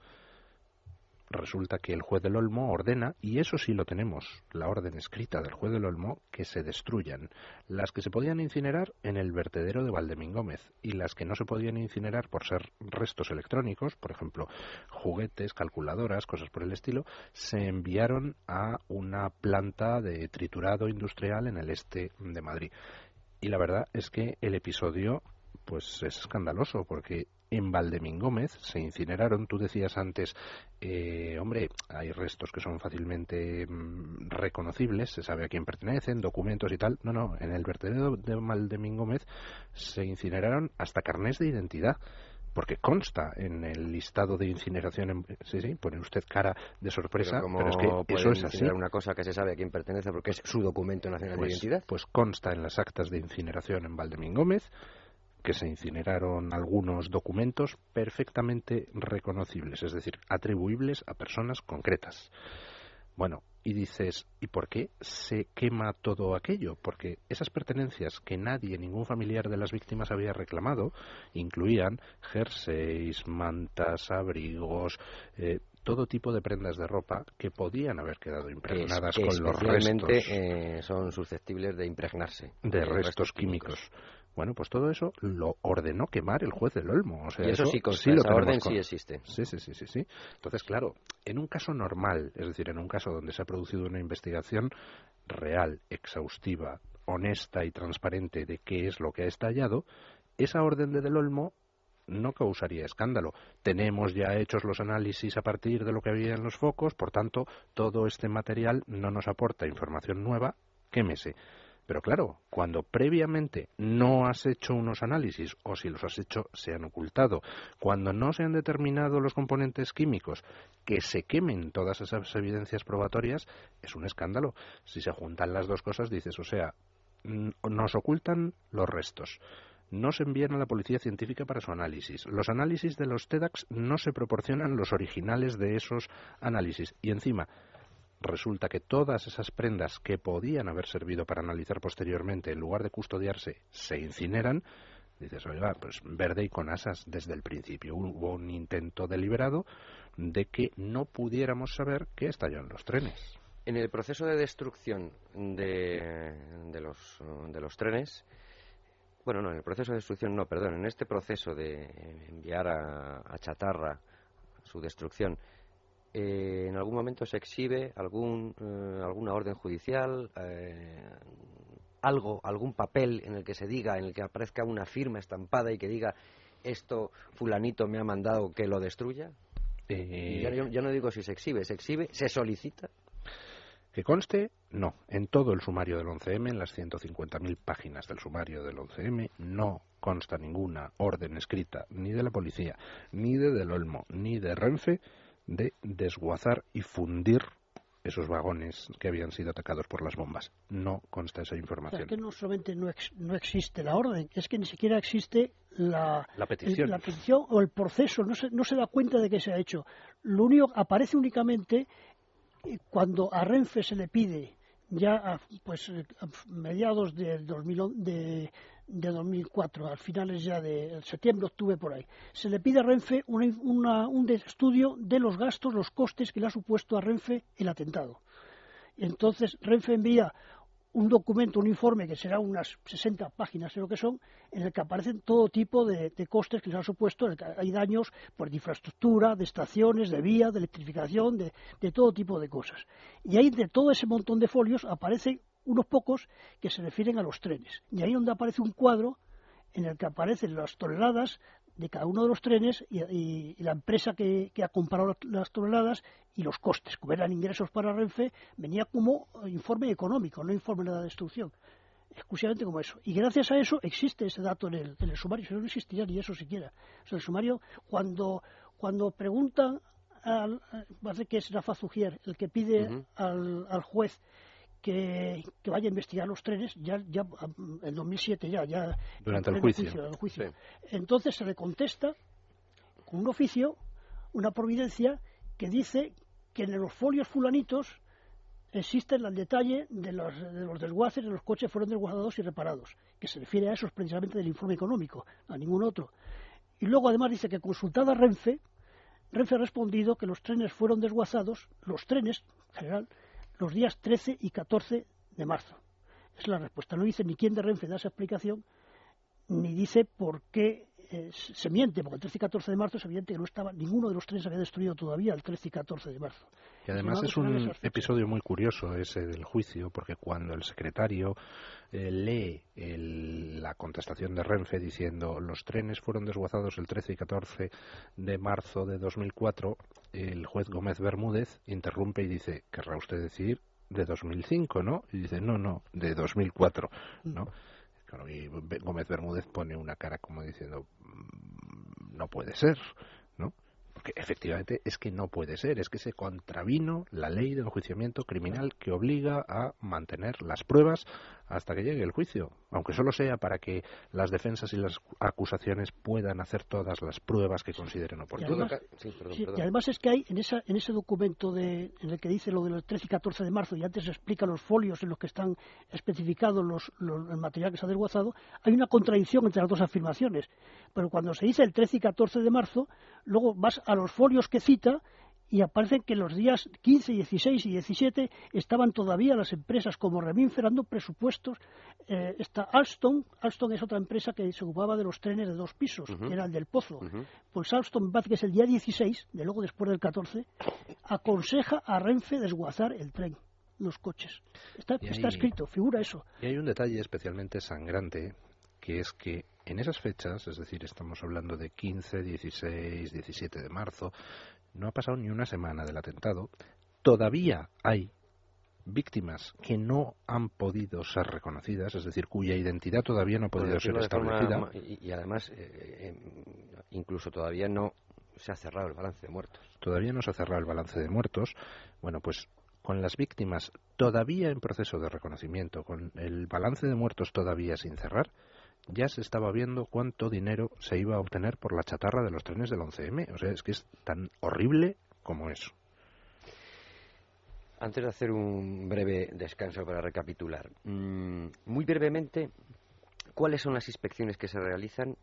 resulta que el juez del Olmo ordena, y eso sí lo tenemos, la orden escrita del juez del Olmo, que se destruyan las que se podían incinerar en el vertedero de Valdemín Gómez y las que no se podían incinerar por ser restos electrónicos, por ejemplo, juguetes, calculadoras, cosas por el estilo, se enviaron a una planta de triturado industrial en el este de Madrid. Y la verdad es que el episodio pues es escandaloso porque en Valdemín Gómez se incineraron, tú decías antes, eh, hombre, hay restos que son fácilmente mm, reconocibles, se sabe a quién pertenecen, documentos y tal. No, no, en el vertedero de Valdemín Gómez se incineraron hasta carnés de identidad porque consta en el listado de incineración. sí, sí, pone usted cara de sorpresa, pero, es que eso es así. una cosa que se sabe a quién pertenece porque es su documento nacional de pues, identidad. Pues consta en las actas de incineración en Valdemín Gómez que se incineraron algunos documentos perfectamente reconocibles, es decir, atribuibles a personas concretas. Bueno, y dices, ¿y por qué se quema todo aquello? Porque esas pertenencias que nadie, ningún familiar de las víctimas había reclamado, incluían jerseys, mantas, abrigos, eh, todo tipo de prendas de ropa que podían haber quedado impregnadas con los restos. Eh, son susceptibles de impregnarse. De, restos, químicos. Bueno, pues todo eso lo ordenó quemar el juez del Olmo. O sea, y eso, sí, sí lo orden sí existe. Sí, sí, sí, sí, sí. Entonces, claro, en un caso normal, es decir, en un caso donde se ha producido una investigación real, exhaustiva, honesta y transparente de qué es lo que ha estallado, esa orden de del Olmo no causaría escándalo. Tenemos ya hechos los análisis a partir de lo que había en los focos, por tanto, todo este material no nos aporta información nueva, quémese. Pero claro, cuando previamente no has hecho unos análisis o si los has hecho se han ocultado, cuando no se han determinado los componentes químicos, que se quemen todas esas evidencias probatorias, es un escándalo. Si se juntan las dos cosas, dices, o sea, nos ocultan los restos. No se envían a la policía científica para su análisis. Los análisis de los TEDx no se proporcionan los originales de esos análisis. Y encima, resulta que todas esas prendas que podían haber servido para analizar posteriormente, en lugar de custodiarse, se incineran, dices, oiga, pues verde y con asas desde el principio. Hubo un intento deliberado de que no pudiéramos saber qué estalló en los trenes. En el proceso de destrucción de, de, los, de los trenes, bueno, no, en el proceso de destrucción, no, perdón, en este proceso de enviar a, a chatarra su destrucción, eh, en algún momento se exhibe algún, eh, alguna orden judicial, eh, algo, algún papel en el que se diga, en el que aparezca una firma estampada y que diga esto fulanito me ha mandado que lo destruya. Ya, ya, no digo si se exhibe, se exhibe, se solicita. Que conste, no. En todo el sumario del 11M, en las 150.000 páginas del sumario del 11M, no consta ninguna orden escrita ni de la policía, ni de Del Olmo, ni de Renfe de desguazar y fundir esos vagones que habían sido atacados por las bombas. No consta esa información. es que no solamente no, no, existe la orden, es que ni siquiera existe la, la petición. la petición o el proceso, no se, no se da cuenta de que se ha hecho. Lo único aparece únicamente cuando a Renfe se le pide ya a, pues a mediados del 2000, de, de 2004, al finales ya de septiembre, octubre por ahí, se le pide a Renfe un estudio de los gastos, los costes que le ha supuesto a Renfe el atentado. Entonces Renfe envía un documento, un informe que será unas 60 páginas, lo que son, en el que aparecen todo tipo de, costes que les han supuesto. Hay daños por de infraestructura, de estaciones, de vía, de electrificación, de, de todo tipo de cosas. Y ahí de todo ese montón de folios aparecen unos pocos que se refieren a los trenes. Y ahí donde aparece un cuadro en el que aparecen las toneladas de cada uno de los trenes y, la empresa que, ha comprado las toneladas y los costes. Como eran ingresos para Renfe, venía como informe económico, no informe de la destrucción. Exclusivamente como eso. Y gracias a eso existe ese dato en el, en el sumario, si no, no existiría ni eso siquiera. O sea, el sumario, cuando, cuando preguntan, al, parece que es Rafa Zugier, el que pide al, al juez que, vaya a investigar los trenes ya, ya en 2007 ya, ya durante el juicio, entonces se le contesta con un oficio una providencia que dice que en los folios fulanitos existen el detalle de los, de los desguaces de los coches fueron desguazados y reparados que se refiere a esos precisamente del informe económico a ningún otro. Y luego además dice que consultada Renfe Renfe ha respondido que los trenes fueron desguazados los trenes en general los días 13 y 14 de marzo. Es la respuesta. No dice ni quién de Renfe da esa explicación, ni dice por qué eh, se miente, porque el 13 y 14 de marzo es evidente que no estaba, ninguno de los trenes había destruido todavía el 13 y 14 de marzo. Y además es un episodio muy curioso ese del juicio, porque cuando el secretario eh, lee la contestación de Renfe diciendo los trenes fueron desguazados el 13 y 14 de marzo de 2004, el juez Gómez Bermúdez interrumpe y dice, querrá usted decir de 2005, ¿no? Y dice, no, no, de 2004, ¿no? y Gómez Bermúdez pone una cara como diciendo, mm, no puede ser, ¿no? Porque efectivamente es que no puede ser, es que se contravino la ley del enjuiciamiento criminal que obliga a mantener las pruebas hasta que llegue el juicio, aunque solo sea para que las defensas y las acusaciones puedan hacer todas las pruebas que consideren oportunas. Y además, es que hay en, esa, en ese documento de, en el que dice lo del 13 y 14 de marzo y antes se explica los folios en los que están especificados los, el material que se ha desguazado, hay una contradicción entre las dos afirmaciones. Pero cuando se dice el 13 y 14 de marzo, luego vas a los folios que cita y aparece que los días 15, 16 y 17 estaban todavía las empresas como Reminfer dando presupuestos. Eh, está Alstom, Alstom es otra empresa que se ocupaba de los trenes de dos pisos, que era el del Pozo. Pues Alstom, que es el día 16, de luego después del 14, aconseja a Renfe desguazar el tren los coches. Está, está escrito, figura eso. Y hay un detalle especialmente sangrante, que es que en esas fechas, es decir, estamos hablando de 15, 16, 17 de marzo, no ha pasado ni una semana del atentado, todavía hay víctimas que no han podido ser reconocidas, es decir, cuya identidad todavía no ha podido ser establecida. y, además, eh, eh, incluso todavía no se ha cerrado el balance de muertos. Todavía no se ha cerrado el balance de muertos. Bueno, pues con las víctimas todavía en proceso de reconocimiento, con el balance de muertos todavía sin cerrar, ya se estaba viendo cuánto dinero se iba a obtener por la chatarra de los trenes del 11M. O sea, es que es tan horrible como eso. Antes de hacer un breve descanso para recapitular, mm, muy brevemente, ¿cuáles son las inspecciones que se realizan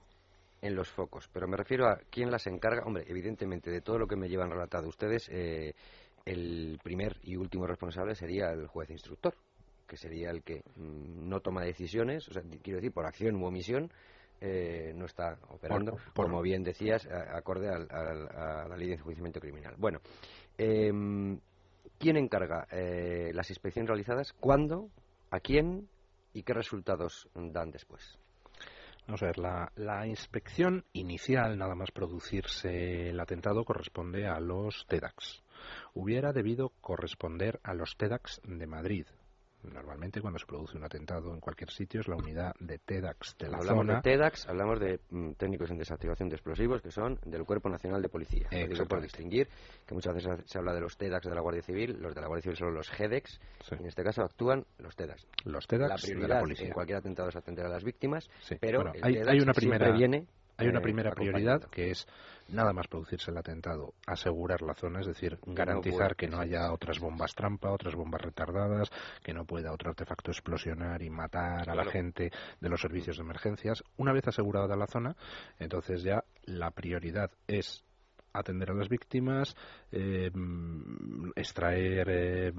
en los focos? Pero me refiero a quién las encarga. Hombre, evidentemente, de todo lo que me llevan relatado ustedes, eh, el primer y último responsable sería el juez instructor, que sería el que mm, no toma decisiones, o sea, quiero decir, por acción u omisión, eh, no está operando, como bien decías, acorde a la ley de enjuiciamiento criminal. Bueno, em, ¿quién encarga eh, las inspecciones realizadas? ¿Cuándo? ¿A quién? ¿Y qué resultados dan después? Vamos a ver, la, la, inspección inicial, nada más producirse el atentado, corresponde a los TEDAX. hubiera debido corresponder a los TEDx de Madrid, Normalmente cuando se produce un atentado en cualquier sitio es la unidad de TEDx de la hablamos zona. de TEDx, hablamos de mm, técnicos en desactivación de explosivos que son del Cuerpo Nacional de Policía. Lo digo por distinguir, que muchas veces se habla de los TEDx de la Guardia Civil, los de la Guardia Civil son los GEDEX, Sí. en este caso actúan los TEDx. Los La de la prioridad policía. en cualquier atentado es atender a las víctimas, Sí, pero bueno, el hay- TEDx hay una siempre primera- viene Hay una eh, primera prioridad que es nada más producirse el atentado, asegurar la zona, es decir, garantizar que no haya otras bombas trampa, otras bombas retardadas, que no pueda otro artefacto explosionar y matar a la gente de los servicios de emergencias. Una vez asegurada la zona, entonces ya la prioridad es atender a las víctimas, eh, extraer eh,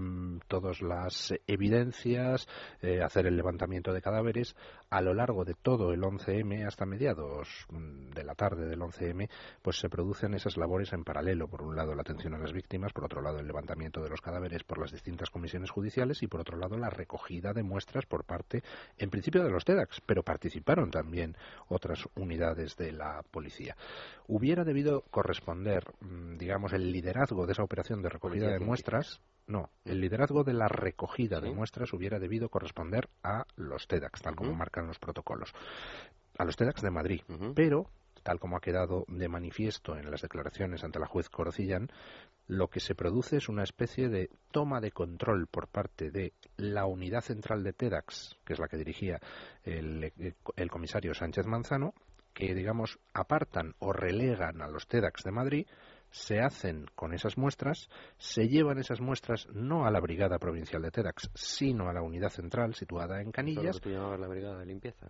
todas las evidencias, eh, hacer el levantamiento de cadáveres. A lo largo de todo el 11M, hasta mediados mm, de la tarde del 11M, pues se producen esas labores en paralelo. Por un lado, la atención a las víctimas, por otro lado, el levantamiento de los cadáveres por las distintas comisiones judiciales y, por otro lado, la recogida de muestras por parte, en principio, de los TEDx, pero participaron también otras unidades de la policía. Hubiera debido corresponder, mm, digamos, el liderazgo de esa operación de recogida de muestras. No, el liderazgo de la recogida de muestras hubiera debido corresponder a los TEDx, tal como Ujú. Marcan los protocolos. A los TEDx de Madrid. Pero, tal como ha quedado de manifiesto en las declaraciones ante la juez Corocillán, lo que se produce es una especie de toma de control por parte de la unidad central de TEDx, que es la que dirigía el, el comisario Sánchez Manzano, que, digamos, apartan o relegan a los TEDx de Madrid, se hacen con esas muestras, se llevan esas muestras no a la Brigada Provincial de TEDx, sino a la unidad central situada en lo Canillas, la brigada de limpieza.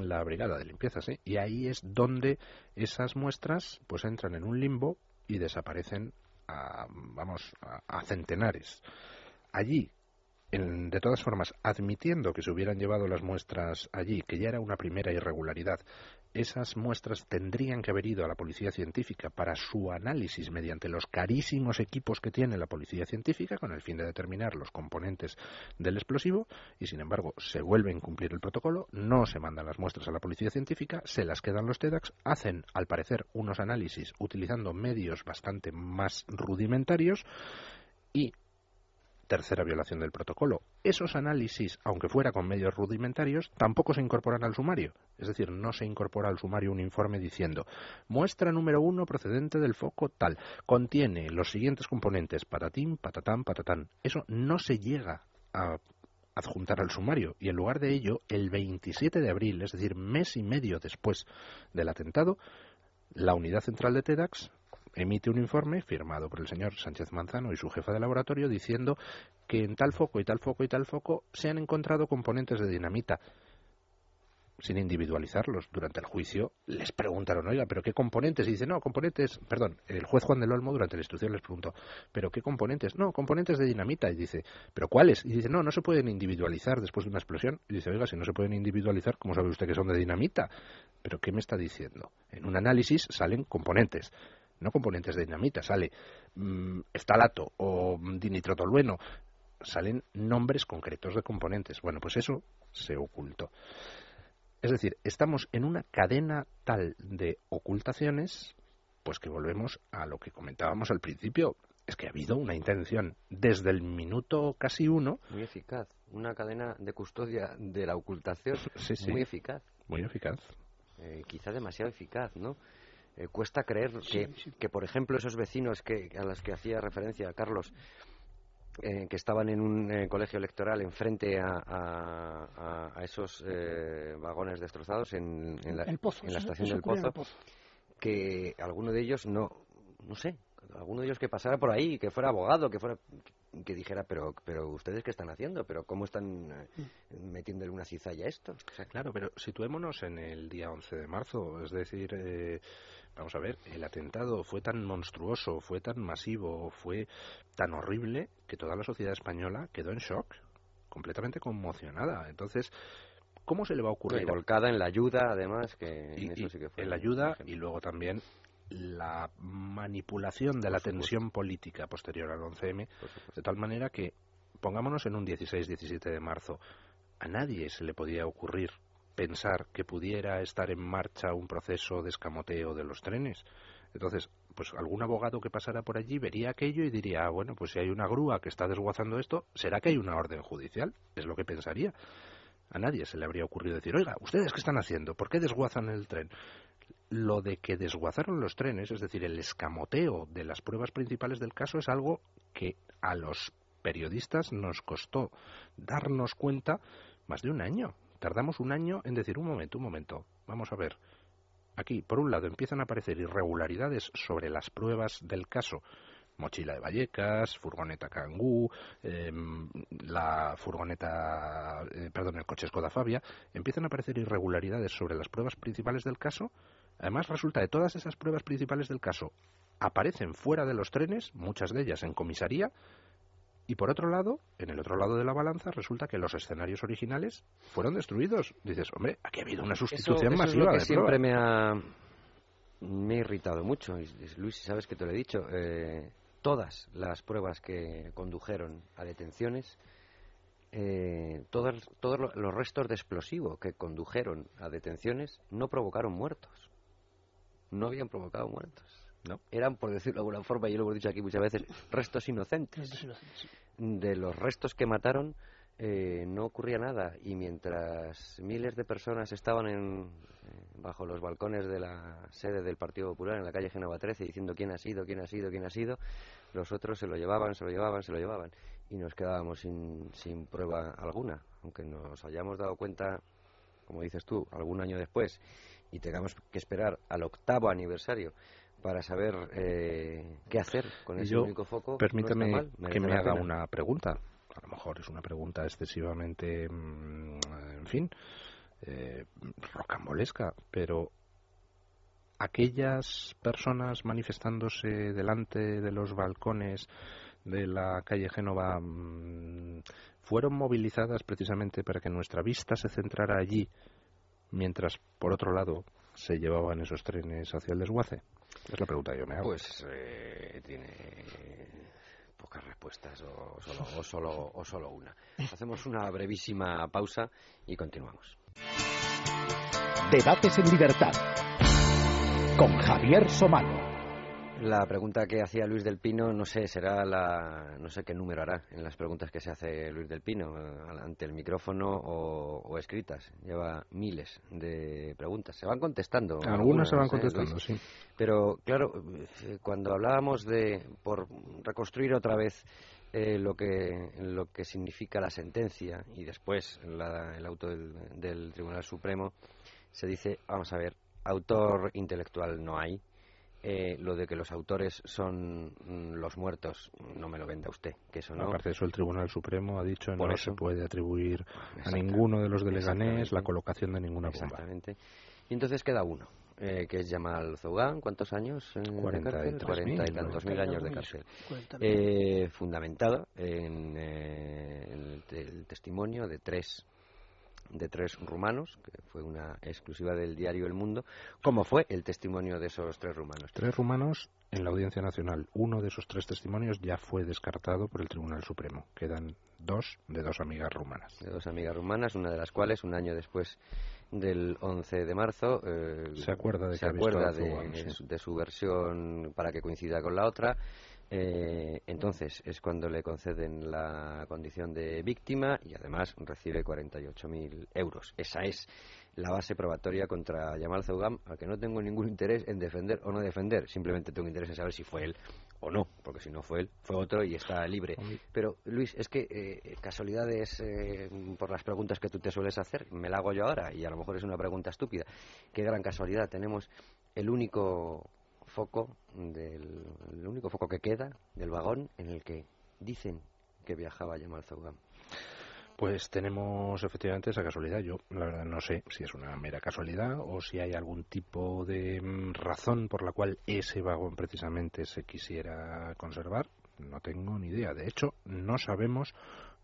la brigada de limpieza, sí, y ahí es donde esas muestras pues entran en un limbo y desaparecen a, vamos, a, a centenares. Allí, en- de todas formas, admitiendo que se hubieran llevado las muestras allí, que ya era una primera irregularidad, esas muestras tendrían que haber ido a la policía científica para su análisis mediante los carísimos equipos que tiene la policía científica con el fin de determinar los componentes del explosivo y sin embargo se vuelve a incumplir el protocolo, no se mandan las muestras a la policía científica, se las quedan los TEDx, hacen al parecer unos análisis utilizando medios bastante más rudimentarios y tercera violación del protocolo. Esos análisis, aunque fuera con medios rudimentarios, tampoco se incorporan al sumario. Es decir, no se incorpora al sumario un informe diciendo muestra número uno procedente del foco tal, contiene los siguientes componentes, patatín, patatán, patatán. Eso no se llega a adjuntar al sumario y en lugar de ello, el 27 de abril, es decir, mes y medio después del atentado, la unidad central de TEDx emite un informe firmado por el señor Sánchez Manzano y su jefa de laboratorio diciendo que en tal foco y tal foco y tal foco se han encontrado componentes de dinamita sin individualizarlos. Durante el juicio les preguntaron, oiga, ¿pero qué componentes? Y dice, no, componentes, perdón, el juez Juan del Olmo durante la instrucción les preguntó, ¿pero qué componentes? No, componentes de dinamita. Y dice, ¿pero cuáles? Y dice, no, no se pueden individualizar después de una explosión. Y dice, oiga, si no se pueden individualizar, ¿cómo sabe usted que son de dinamita? ¿Pero qué me está diciendo? En un análisis salen componentes no componentes de dinamita, sale mm, estalato o dinitrotolueno, salen nombres concretos de componentes. Bueno, pues eso se ocultó. Es decir, estamos en una cadena tal de ocultaciones, pues que volvemos a lo que comentábamos al principio. Es que ha habido una intención desde el minuto casi uno. Muy eficaz. Una cadena de custodia de la ocultación Sí, sí. muy eficaz. Muy eficaz. Eh, quizá demasiado eficaz, ¿no? Eh, cuesta creer Sí, que, sí. que, por ejemplo, esos vecinos que, a los que hacía referencia Carlos, eh, que estaban en un eh, colegio electoral enfrente a, a, a- a esos eh, vagones destrozados en, en la, el pozo, en la eso- estación eso del pozo, que alguno de ellos no, no sé, alguno de ellos que pasara por ahí, que fuera abogado, que fuera que dijera, pero, pero ustedes qué están haciendo, pero cómo están eh, metiéndole una cizalla a esto. O sea, Claro, pero situémonos en el día 11 de marzo, es decir, eh, vamos a ver, el atentado fue tan monstruoso, fue tan masivo, fue tan horrible que toda la sociedad española quedó en shock, completamente conmocionada. Entonces, ¿cómo se le va a y ocurrir? volcada en la ayuda, además, que y- en eso sí que fue en la ayuda y luego también la manipulación de la supuesto. tensión política posterior al 11M, Por supuesto. de tal manera que, pongámonos en un 16-17 de marzo, a nadie se le podía ocurrir pensar que pudiera estar en marcha un proceso de escamoteo de los trenes. Entonces, pues algún abogado que pasara por allí vería aquello y diría, ah, bueno, pues si hay una grúa que está desguazando esto, ¿será que hay una orden judicial? Es lo que pensaría. A nadie se le habría ocurrido decir, oiga, ¿ustedes qué están haciendo? ¿Por qué desguazan el tren? Lo de que desguazaron los trenes, es decir, el escamoteo de las pruebas principales del caso, es algo que a los periodistas nos costó darnos cuenta más de un año. Tardamos un año en decir, un momento, un momento, vamos a ver. Aquí, por un lado, empiezan a aparecer irregularidades sobre las pruebas del caso mochila de Vallecas, furgoneta Kangoo, em, la furgoneta, eh, perdón, el coche Skoda Fabia, empiezan a aparecer irregularidades sobre las pruebas principales del caso. Además, resulta que todas esas pruebas principales del caso aparecen fuera de los trenes, muchas de ellas en comisaría, y por otro lado, en el otro lado de la balanza, resulta que los escenarios originales fueron destruidos. Dices, hombre, aquí ha habido una sustitución masiva. Es lo que siempre me ha, me ha irritado mucho. Luis, sabes que te lo he dicho. Eh, todas las pruebas que condujeron a detenciones, eh, todos, todos los restos de explosivo que condujeron a detenciones no provocaron muertos. No habían provocado muertos. ¿No? Eran, por decirlo de alguna forma, y lo hemos dicho aquí muchas veces, restos inocentes. De los restos que mataron eh, no ocurría nada y mientras miles de personas estaban en, eh, bajo los balcones de la sede del Partido Popular en la calle Genova 13 diciendo quién ha sido, quién ha sido, quién ha sido, los otros se lo llevaban, se lo llevaban, se lo llevaban y nos quedábamos sin, sin prueba alguna, aunque nos hayamos dado cuenta, como dices tú, algún año después y tengamos que esperar al octavo aniversario para saber eh, qué hacer con ese único foco. Permítame que me haga una pregunta a lo mejor es una pregunta excesivamente, mm, en fin, eh, rocambolesca, pero aquellas personas manifestándose delante de los balcones de la calle Génova mm, fueron movilizadas precisamente para que nuestra vista se centrara allí, mientras por otro lado se llevaban esos trenes hacia el desguace? Es la pregunta que yo me hago. Pues eh, tiene pocas respuestas o solo, o solo, o solo una. Hacemos una brevísima pausa y continuamos. Debates en libertad con Javier Somano. La pregunta que hacía Luis del Pino, no sé, será la, no sé qué número hará en las preguntas que se hace Luis del Pino eh, ante el micrófono o, escritas. Lleva miles de preguntas. Se van contestando. Algunas, se van ¿eh, contestando, sí. Pero claro, eh, cuando hablábamos de por reconstruir otra vez lo que lo que significa la sentencia y después el auto del Tribunal Supremo, se dice, vamos a ver, autor intelectual no hay eh, lo de que los autores son mm, los muertos, no me lo venda usted, que eso no. Aparte de eso, el Tribunal Supremo ha dicho que no se puede atribuir a ninguno de los de Leganés la colocación de ninguna bomba. Exactamente. Y entonces queda uno, eh, que es Jamal Zougan, ¿cuántos años? 40 cárcel? 40 y tantos mil años de cárcel. Eh, fundamentado en, el, testimonio de tres de tres rumanos, que fue una exclusiva del diario El Mundo. ¿Cómo fue el testimonio de esos tres rumanos? Tres rumanos en la Audiencia Nacional. Uno de esos tres testimonios ya fue descartado por el Tribunal Supremo. Quedan dos de dos amigas rumanas. De dos amigas rumanas, una de las cuales, un año después del 11 de marzo, eh, se acuerda, de, se acuerda de, su versión para que coincida con la otra eh, entonces es cuando le conceden la condición de víctima y además recibe 48.000 euros. Esa es la base probatoria contra Yamal Zaugam, al que no tengo ningún interés en defender o no defender, simplemente tengo interés en saber si fue él o no, porque si no fue él, fue otro y está libre. Pero Luis, es que eh, casualidades eh, por las preguntas que tú te sueles hacer, me la hago yo ahora y a lo mejor es una pregunta estúpida. Qué gran casualidad, tenemos el único foco, del, el único foco que queda del vagón en el que dicen que viajaba Yamal Zaugam. Pues tenemos efectivamente esa casualidad. Yo, la verdad, no sé si es una mera casualidad o si hay algún tipo de mm, razón por la cual ese vagón precisamente se quisiera conservar. No tengo ni idea. De hecho, no sabemos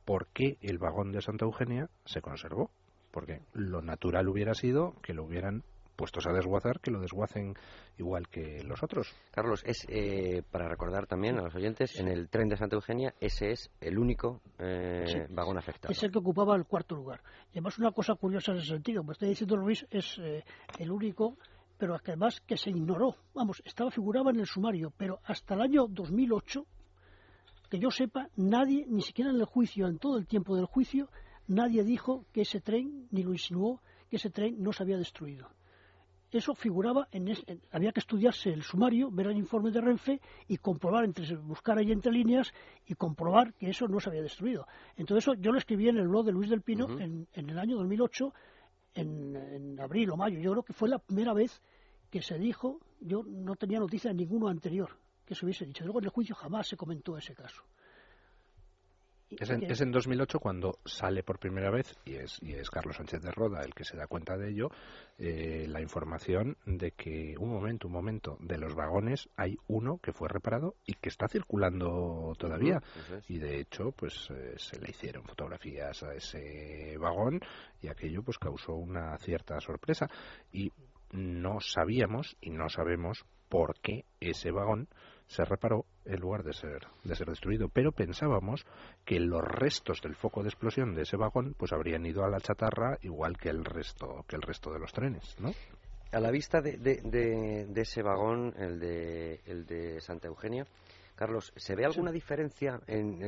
por qué el vagón de Santa Eugenia se conservó. Porque lo natural hubiera sido que lo hubieran puestos a desguazar que lo desguacen igual que los otros. Carlos, es eh, para recordar también a los oyentes, en el tren de Santa Eugenia ese es el único eh, vagón afectado. Es el que ocupaba el cuarto lugar. Y además una cosa curiosa en ese sentido, como está diciendo Luis, es eh, el único pero además que se ignoró. Vamos, estaba figuraba en el sumario, pero hasta el año 2008, que yo sepa, nadie, ni siquiera en el juicio, en todo el tiempo del juicio, nadie dijo que ese tren, ni lo insinuó, que ese tren no se había destruido eso figuraba en, había que estudiarse el sumario, ver el informe de Renfe y comprobar entre buscar ahí entre líneas y comprobar que eso no se había destruido. Entonces eso yo lo escribí en el blog de Luis del Pino en, el año 2008 en, en, abril o mayo. Yo creo que fue la primera vez que se dijo, yo no tenía noticia de ninguno anterior que se hubiese dicho. Luego en el juicio jamás se comentó ese caso. Es en, es en, 2008 cuando sale por primera vez, y es, y es Carlos Sánchez de Roda el que se da cuenta de ello, eh, la información de que un momento, un momento, de los vagones hay uno que fue reparado y que está circulando todavía. Y de hecho, pues eh, se le hicieron fotografías a ese vagón y aquello pues causó una cierta sorpresa. Y no sabíamos y no sabemos por qué ese vagón se reparó en lugar de ser, de ser destruido. Pero pensábamos que los restos del foco de explosión de ese vagón pues habrían ido a la chatarra igual que el resto, que el resto de los trenes, ¿no? A la vista de, de, ese vagón, el de, el de Santa Eugenia, Carlos, ¿se ve alguna diferencia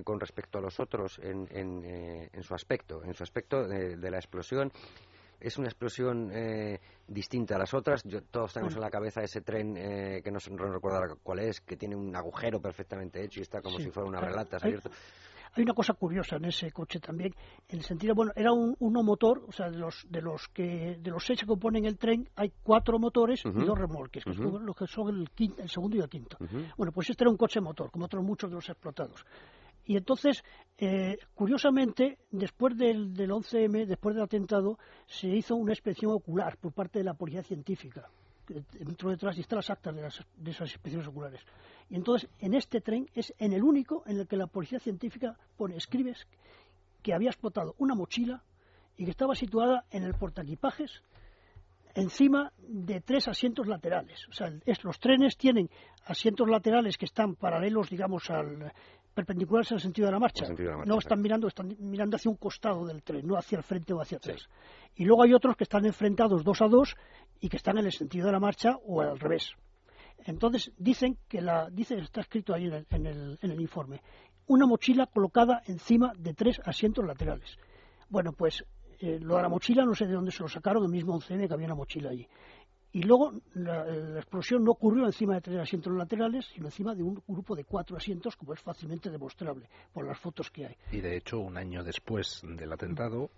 con respecto a los otros en, en, eh, en, su aspecto, en su aspecto de, la explosión? Es una explosión eh, distinta a las otras. Yo, todos tenemos en la cabeza ese tren eh, que no, no recuerdo cuál es, que tiene un agujero perfectamente hecho y está como si fuera una relata. Hay una cosa curiosa en ese coche también, en el sentido, bueno, era un uno motor, o sea, de los de los que de los seis que componen el tren, hay cuatro motores y dos remolques, que son los que son el, el segundo y el quinto. Bueno, pues este era un coche motor, como otros muchos de los explotados. Y entonces, eh, curiosamente, después del, del 11M, después del atentado, se hizo una inspección ocular por parte de la policía científica. Dentro detrás están las actas de, de esas inspecciones oculares. Y entonces, en este tren es en el único en el que la policía científica pone, escribes que había explotado una mochila y que estaba situada en el portaequipajes encima de tres asientos laterales. O sea, los trenes tienen asientos laterales que están paralelos, digamos, al, perpendiculares al sentido de la marcha. no están mirando, están mirando hacia un costado del tren, no hacia el frente o hacia atrás. Y luego hay otros que están enfrentados dos a dos y que están en el sentido de la marcha o al revés. Entonces dicen que la, dice, está escrito ahí en el, en el informe, una mochila colocada encima de tres asientos laterales. Bueno, pues eh, lo de la mochila no sé de dónde se lo sacaron, el mismo 11 que había una mochila allí. Y luego la, explosión no ocurrió encima de tres asientos laterales, sino encima de un grupo de cuatro asientos, como es fácilmente demostrable por las fotos que hay. Y de hecho, un año después del atentado,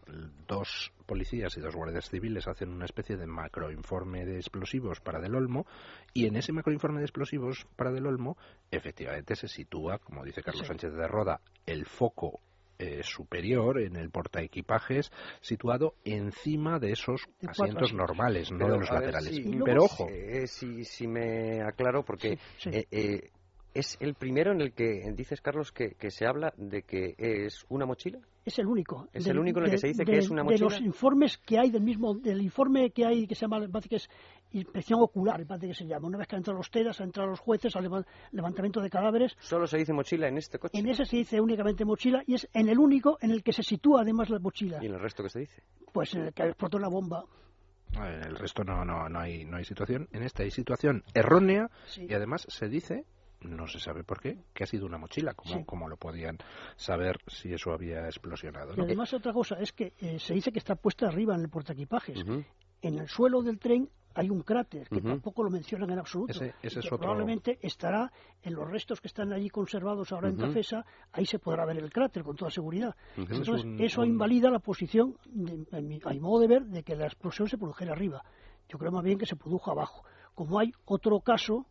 dos policías y dos guardias civiles hacen una especie de macroinforme de explosivos para Del Olmo, y en ese macroinforme de explosivos para Del Olmo, efectivamente se sitúa, como dice Carlos Sánchez de Roda, el foco eh, superior en el portaequipajes situado encima de esos asientos normales, no de los laterales. Pero ojo. Eh, si, si, me aclaro, porque eh, es el primero en el que dices, Carlos, que, se habla de que es una mochila. Es el único. Es el único en el que se dice que es una mochila. De los informes que hay del mismo, del informe que hay que se llama, parece que es inspección ocular, parece que se llama. Una vez que han entrado los TEDAS, han entrado los jueces al levantamiento de cadáveres. Solo se dice mochila en este coche. En ese se dice únicamente mochila y es en el único en el que se sitúa además la mochila. ¿Y en el resto qué se dice? Pues en el que explotó la bomba. En el resto no, no, no, hay, no hay situación. En esta hay situación errónea y además se dice no se sabe por qué, que ha sido una mochila, como, como lo podían saber si eso había explosionado. Y además otra cosa es que eh, se dice que está puesta arriba en el portaequipajes. En el suelo del tren hay un cráter que tampoco lo mencionan en absoluto. Probablemente estará en los restos que están allí conservados ahora en Tafesa, ahí se podrá ver el cráter con toda seguridad. Entonces, eso invalida la posición, a mi modo de ver, de que la explosión se produjera arriba. Yo creo más bien que se produjo abajo. Como hay otro caso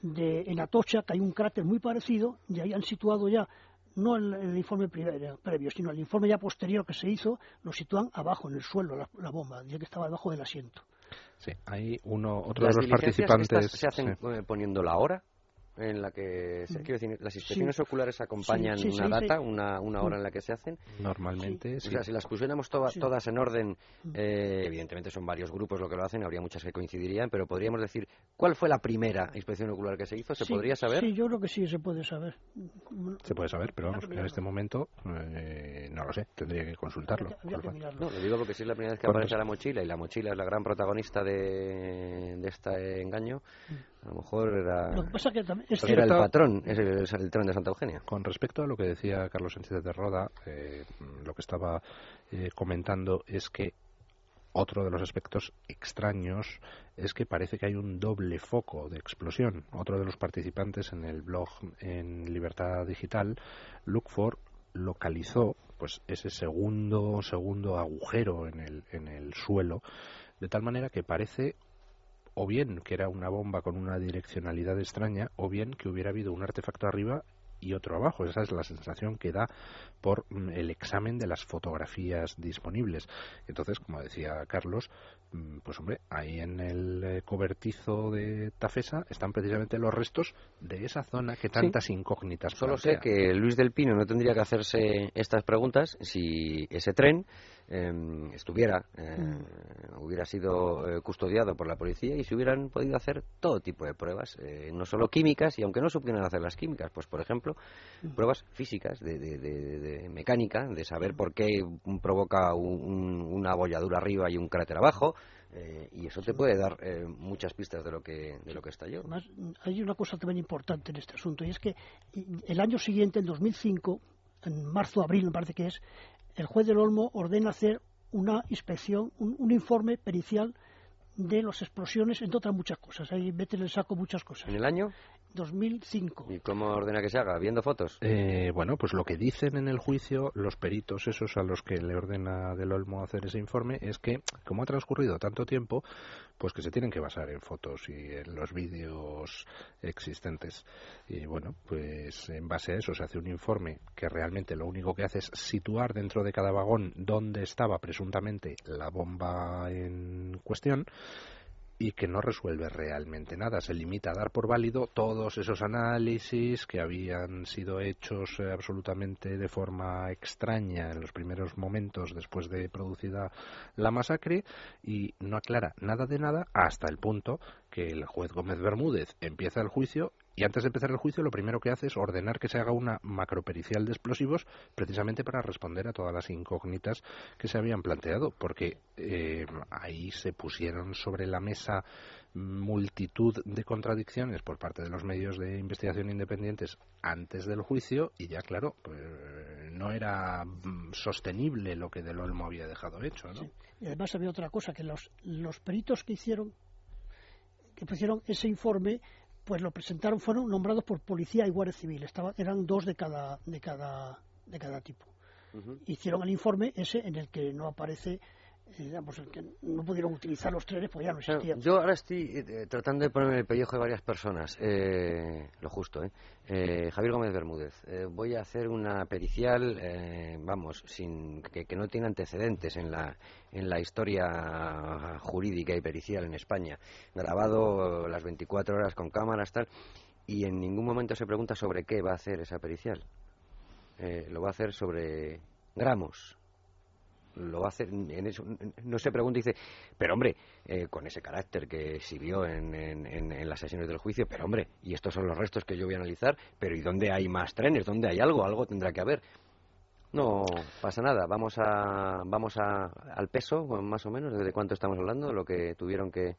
de, en Atocha, que hay un cráter muy parecido, y ahí han situado ya, no en el, informe previo, sino el informe ya posterior que se hizo, lo sitúan abajo, en el suelo, la, bomba, ya que estaba debajo del asiento. Sí, hay uno, otro de los participantes. ¿Se hacen eh, poniendo la hora? En la que se, Mm. quiero decir, las inspecciones Sí. oculares acompañan Sí, sí, una data, una, una hora Mm. en la que se hacen. Normalmente, sí. O sea, si las pusiéramos todas en orden, Mm. eh, evidentemente son varios grupos lo que lo hacen, habría muchas que coincidirían, pero podríamos decir, ¿cuál fue la primera inspección ocular que se hizo? ¿Se Sí, podría saber? Sí, yo creo que sí se puede saber. Se puede saber, pero vamos, en este momento eh, no lo sé, tendría que consultarlo. Habría que- habría. No, lo digo porque si es la primera vez que aparece la mochila y la mochila es la gran protagonista de, de este engaño, a lo mejor era, Lo que pasa que también es era el patrón, es el, es el tren de Santa Eugenia. Con respecto a lo que decía Carlos Sánchez de Roda, eh, lo que estaba eh, comentando es que otro de los aspectos extraños es que parece que hay un doble foco de explosión. Otro de los participantes en el blog en Libertad Digital, Lookfor, localizó pues ese segundo segundo agujero en el, en el suelo de tal manera que parece o bien que era una bomba con una direccionalidad extraña o bien que hubiera habido un artefacto arriba y otro abajo. Esa es la sensación que da por mm, el examen de las fotografías disponibles. Entonces, como decía Carlos, mm, pues hombre, ahí en el eh, cobertizo de Tafesa están precisamente los restos de esa zona que tantas incógnitas Solo sé que Luis del Pino no tendría que hacerse estas preguntas si ese tren eh, estuviera, eh, hubiera sido eh, custodiado por la policía y se hubieran podido hacer todo tipo de pruebas, eh, no solo químicas, y aunque no supieran hacer las químicas, pues por ejemplo, pruebas físicas de, de- de- de mecánica, de saber por qué provoca un- un- una abolladura arriba y un cráter abajo. eh, y eso te puede dar eh, muchas pistas de lo que de lo que estalló. Además, hay una cosa también importante en este asunto y es que el año siguiente, en 2005, en marzo abril me parece que es, el juez del Olmo ordena hacer una inspección, un, un informe pericial de las explosiones, entre otras muchas cosas. Ahí mete en el saco muchas cosas. ¿En el año? 2005. ¿Y cómo ordena que se haga? ¿Viendo fotos? Eh, bueno, pues lo que dicen en el juicio los peritos esos a los que le ordena Del Olmo hacer ese informe es que, como ha transcurrido tanto tiempo, pues que se tienen que basar en fotos y en los vídeos existentes. Y bueno, pues en base a eso se hace un informe que realmente lo único que hace es situar dentro de cada vagón dónde estaba presuntamente la bomba en cuestión y que no resuelve realmente nada. Se limita a dar por válido todos esos análisis que habían sido hechos eh, absolutamente de forma extraña en los primeros momentos después de producida la masacre y no aclara nada de nada hasta el punto que el juez Gómez Bermúdez empieza el juicio y antes de empezar el juicio lo primero que hace es ordenar que se haga una macropericial de explosivos precisamente para responder a todas las incógnitas que se habían planteado porque eh, ahí se pusieron sobre la mesa multitud de contradicciones por parte de los medios de investigación independientes antes del juicio y ya claro pues, no era mm, sostenible lo que Del Olmo había dejado hecho ¿no? Sí. Y además había otra cosa, que los, los peritos que hicieron, que pusieron ese informe, pues lo presentaron, fueron nombrados por policía y guardia civil. Estaba, eran dos de cada, de cada, de cada tipo. Hicieron el informe ese en el que no aparece, digamos, el que no pudieron utilizar los trenes porque ya no existían. yo ahora estoy eh, tratando de ponerme el pellejo de varias personas, eh, lo justo, ¿eh? Eh, Javier Gómez Bermúdez, eh, voy a hacer una pericial, eh, vamos, sin que, que no tiene antecedentes en la, en la historia jurídica y pericial en España, grabado las 24 horas con cámaras, tal, y en ningún momento se pregunta sobre qué va a hacer esa pericial. Eh, lo va a hacer sobre gramos, lo hacer en eso no se pregunta y dice pero hombre eh, con ese carácter que exhibió en, en, en, en, las sesiones del juicio pero hombre y estos son los restos que yo voy a analizar pero y dónde hay más trenes dónde hay algo algo tendrá que haber no pasa nada vamos a vamos a, al peso más o menos desde cuánto estamos hablando lo que tuvieron que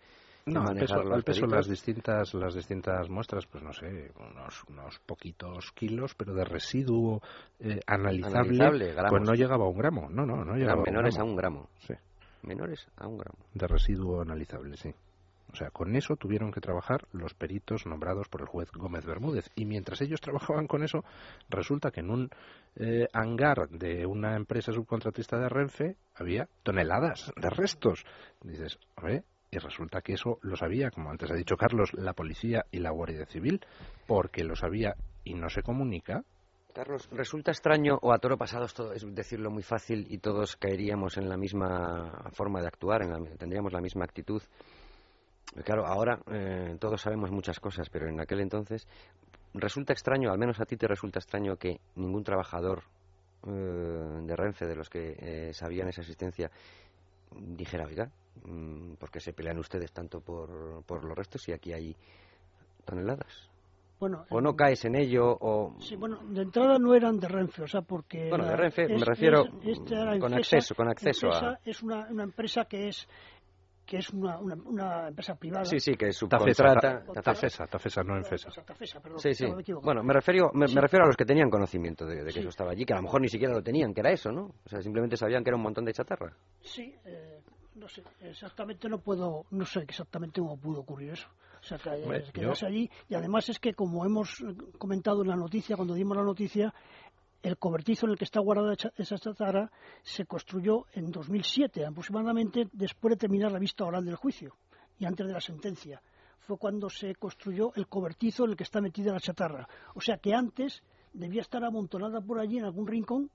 no, al peso, al peso las distintas las distintas muestras, pues no sé, unos, unos poquitos kilos, pero de residuo eh, analizable, analizable pues no llegaba a un gramo, no, no, no llegaba Eran menores a un gramo. a un gramo. Sí. Menores a un gramo. De residuo analizable, sí. O sea, con eso tuvieron que trabajar los peritos nombrados por el juez Gómez Bermúdez. Y mientras ellos trabajaban con eso, resulta que en un eh, hangar de una empresa subcontratista de Renfe había toneladas de restos. Dices, oye, y resulta que eso lo sabía, como antes ha dicho Carlos, la policía y la Guardia Civil, porque lo sabía y no se comunica. Carlos, resulta extraño o a toro pasado esto es decirlo muy fácil y todos caeríamos en la misma forma de actuar, en la, tendríamos la misma actitud. Claro, ahora eh, todos sabemos muchas cosas, pero en aquel entonces resulta extraño, al menos a ti te resulta extraño que ningún trabajador eh, de Renfe, de los que eh, sabían esa existencia, dijera, oiga, ¿por qué se pelean ustedes tanto por, por los restos y aquí hay toneladas? Bueno, o no eh, caes en ello o Sí, bueno, de entrada no eran de Renfe, o sea, porque... Bueno, de Renfe me refiero es- era con acceso- con acceso a- es una, una empresa que es que es una, una, una empresa privada. sí sí que subcontrata ta- Tafesa, Tafesa, no Enfesa. Tafesa, Tafesa, perdón, Sí, sí. me equivoco. Bueno, me refiero, me, refiero a los que tenían conocimiento de, de que Sí. eso estaba allí, que a lo mejor ni siquiera lo tenían, que era eso, ¿no? O sea, simplemente sabían que era un montón de chatarra. Sí, eh, no sé, exactamente no puedo, no sé exactamente cómo pudo ocurrir eso. O sea, que, eh, yo- allí. Y además es que, como hemos eh, comentado en la noticia, cuando dimos la noticia, el cobertizo en el que está guardada esa chatarra se construyó en 2007, aproximadamente después de terminar la vista oral del juicio y antes de la sentencia. Fue cuando se construyó el cobertizo en el que está metida la chatarra. O sea que antes debía estar amontonada por allí en algún rincón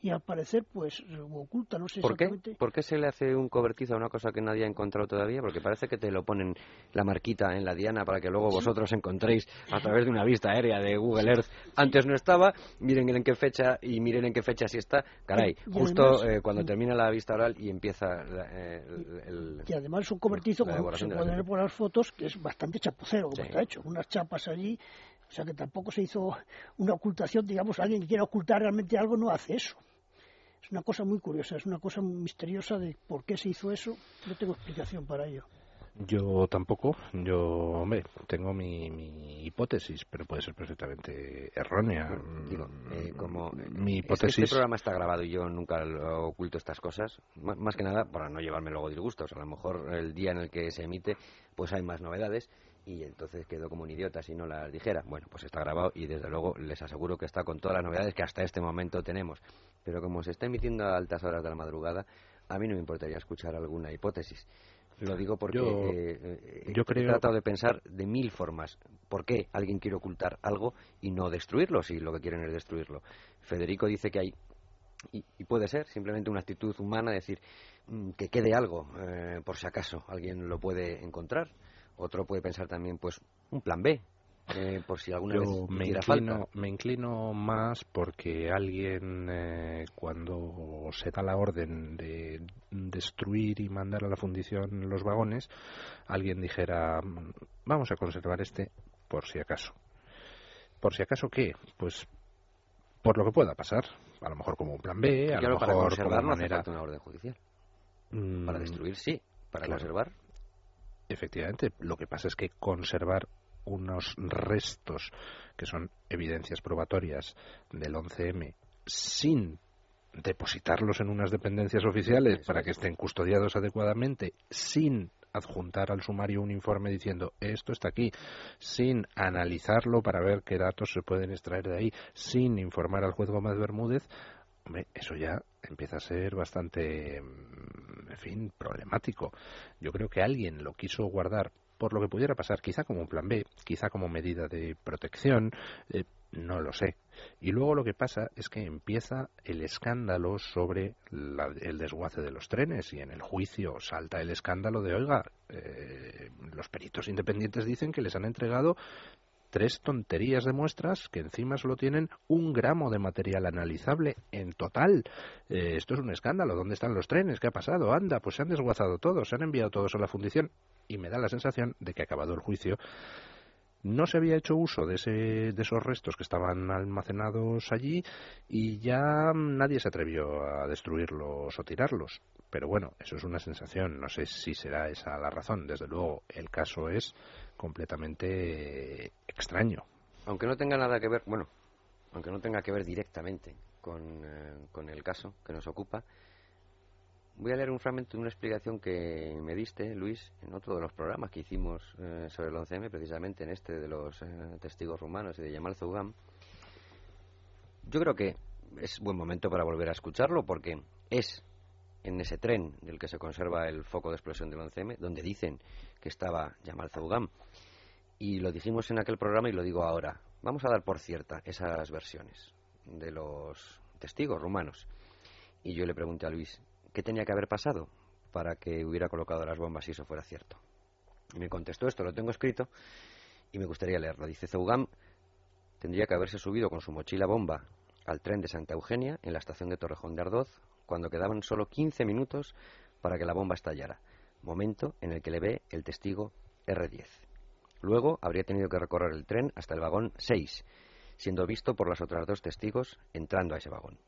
y al parecer, pues, oculta, no sé ¿Por qué? ¿Por qué se le hace un cobertizo a una cosa que nadie ha encontrado todavía? Porque parece que te lo ponen la marquita en la diana para que luego vosotros encontréis a través de una vista aérea de Google Earth. Antes no estaba, miren en qué fecha y miren en qué fecha sí está. Caray, Y justo además- eh, cuando termina la vista oral y empieza la- eh, el, Y además es un cobertizo, como se de la pueden ver por las fotos, que es bastante chapucero como Sí. está hecho. Unas chapas allí, o sea que tampoco se hizo una ocultación, digamos, alguien que quiera ocultar realmente algo no hace eso. Es una cosa muy curiosa, es una cosa misteriosa de por qué se hizo eso. No tengo explicación para ello. Yo tampoco. Yo, hombre, tengo mi, mi hipótesis, pero puede ser perfectamente errónea. Digo, eh, como mi es que hipótesis. este programa está grabado y yo nunca lo oculto estas cosas, má- más que nada para no llevarme luego disgustos. A lo mejor el día en el que se emite, pues hay más novedades y entonces quedo como un idiota si no las dijera. Bueno, pues está grabado y desde luego les aseguro que está con todas las novedades que hasta este momento tenemos. Pero como se está emitiendo a altas horas de la madrugada, a mí no me importaría escuchar alguna hipótesis. Lo digo porque Yo- eh, eh, yo he creo- tratado de pensar de mil formas por qué alguien quiere ocultar algo y no destruirlo si lo que quieren es destruirlo. Federico dice que hay y, y puede ser simplemente una actitud humana decir mm, que quede algo eh, por si acaso alguien lo puede encontrar otro puede pensar también pues un plan B eh, por si alguna Yo vez me inclino, falta me inclino más porque alguien eh, cuando se da la orden de destruir y mandar a la fundición los vagones, alguien dijera "Mm, vamos a conservar este por si acaso. ¿Por si acaso qué? Pues por lo que pueda pasar. A lo mejor como un plan B, a claro lo para mejor conservar como no hace manera... falta una orden judicial Mm, para destruir sí para claro. conservar Efectivamente, lo que pasa es que conservar unos restos que son evidencias probatorias del 11M sin depositarlos en unas dependencias oficiales para que estén custodiados adecuadamente, sin adjuntar al sumario un informe diciendo esto está aquí, sin analizarlo para ver qué datos se pueden extraer de ahí, sin informar al juez Gómez Bermúdez, hombre, eso ya empieza a ser bastante, mm, en fin, problemático. Yo creo que alguien lo quiso guardar por lo que pudiera pasar, quizá como un plan B, quizá como medida de protección, eh, no lo sé. Y luego lo que pasa es que empieza el escándalo sobre la- el desguace de los trenes y en el juicio salta el escándalo de, oiga, eh, los peritos independientes dicen que les han entregado tres tonterías de muestras que encima solo tienen un gramo de material analizable en total. Eh, esto es un escándalo. ¿Dónde están los trenes? ¿Qué ha pasado? Anda, pues se han desguazado todos, se han enviado todos a la fundición. Y me da la sensación de que acabado el juicio no se había hecho uso de, ese, de esos restos que estaban almacenados allí y ya nadie se atrevió a destruirlos o tirarlos. Pero bueno, eso es una sensación. No sé si será esa la razón. Desde luego, el caso es completamente extraño. aunque no tenga nada que ver bueno aunque no tenga que ver directamente con, eh, con el caso que nos ocupa voy a leer un fragmento de una explicación que me diste Luis en otro de los programas que hicimos eh, sobre el 11M precisamente en este de los eh, testigos rumanos y de Yamal Zougam yo creo que es buen momento para volver a escucharlo porque es en ese tren del que se conserva el foco de explosión del 11M donde dicen que estaba Yamal Zougam y lo dijimos en aquel programa y lo digo ahora. Vamos a dar por cierta esas versiones de los testigos rumanos. Y yo le pregunté a Luis, ¿qué tenía que haber pasado para que hubiera colocado las bombas si eso fuera cierto? Y me contestó esto, lo tengo escrito y me gustaría leerlo. Dice, Zeugam tendría que haberse subido con su mochila bomba al tren de Santa Eugenia en la estación de Torrejón de Ardoz cuando quedaban solo 15 minutos para que la bomba estallara, momento en el que le ve el testigo R10. Luego habría tenido que recorrer el tren hasta el vagón 6, siendo visto por las otras dos testigos entrando a ese vagón.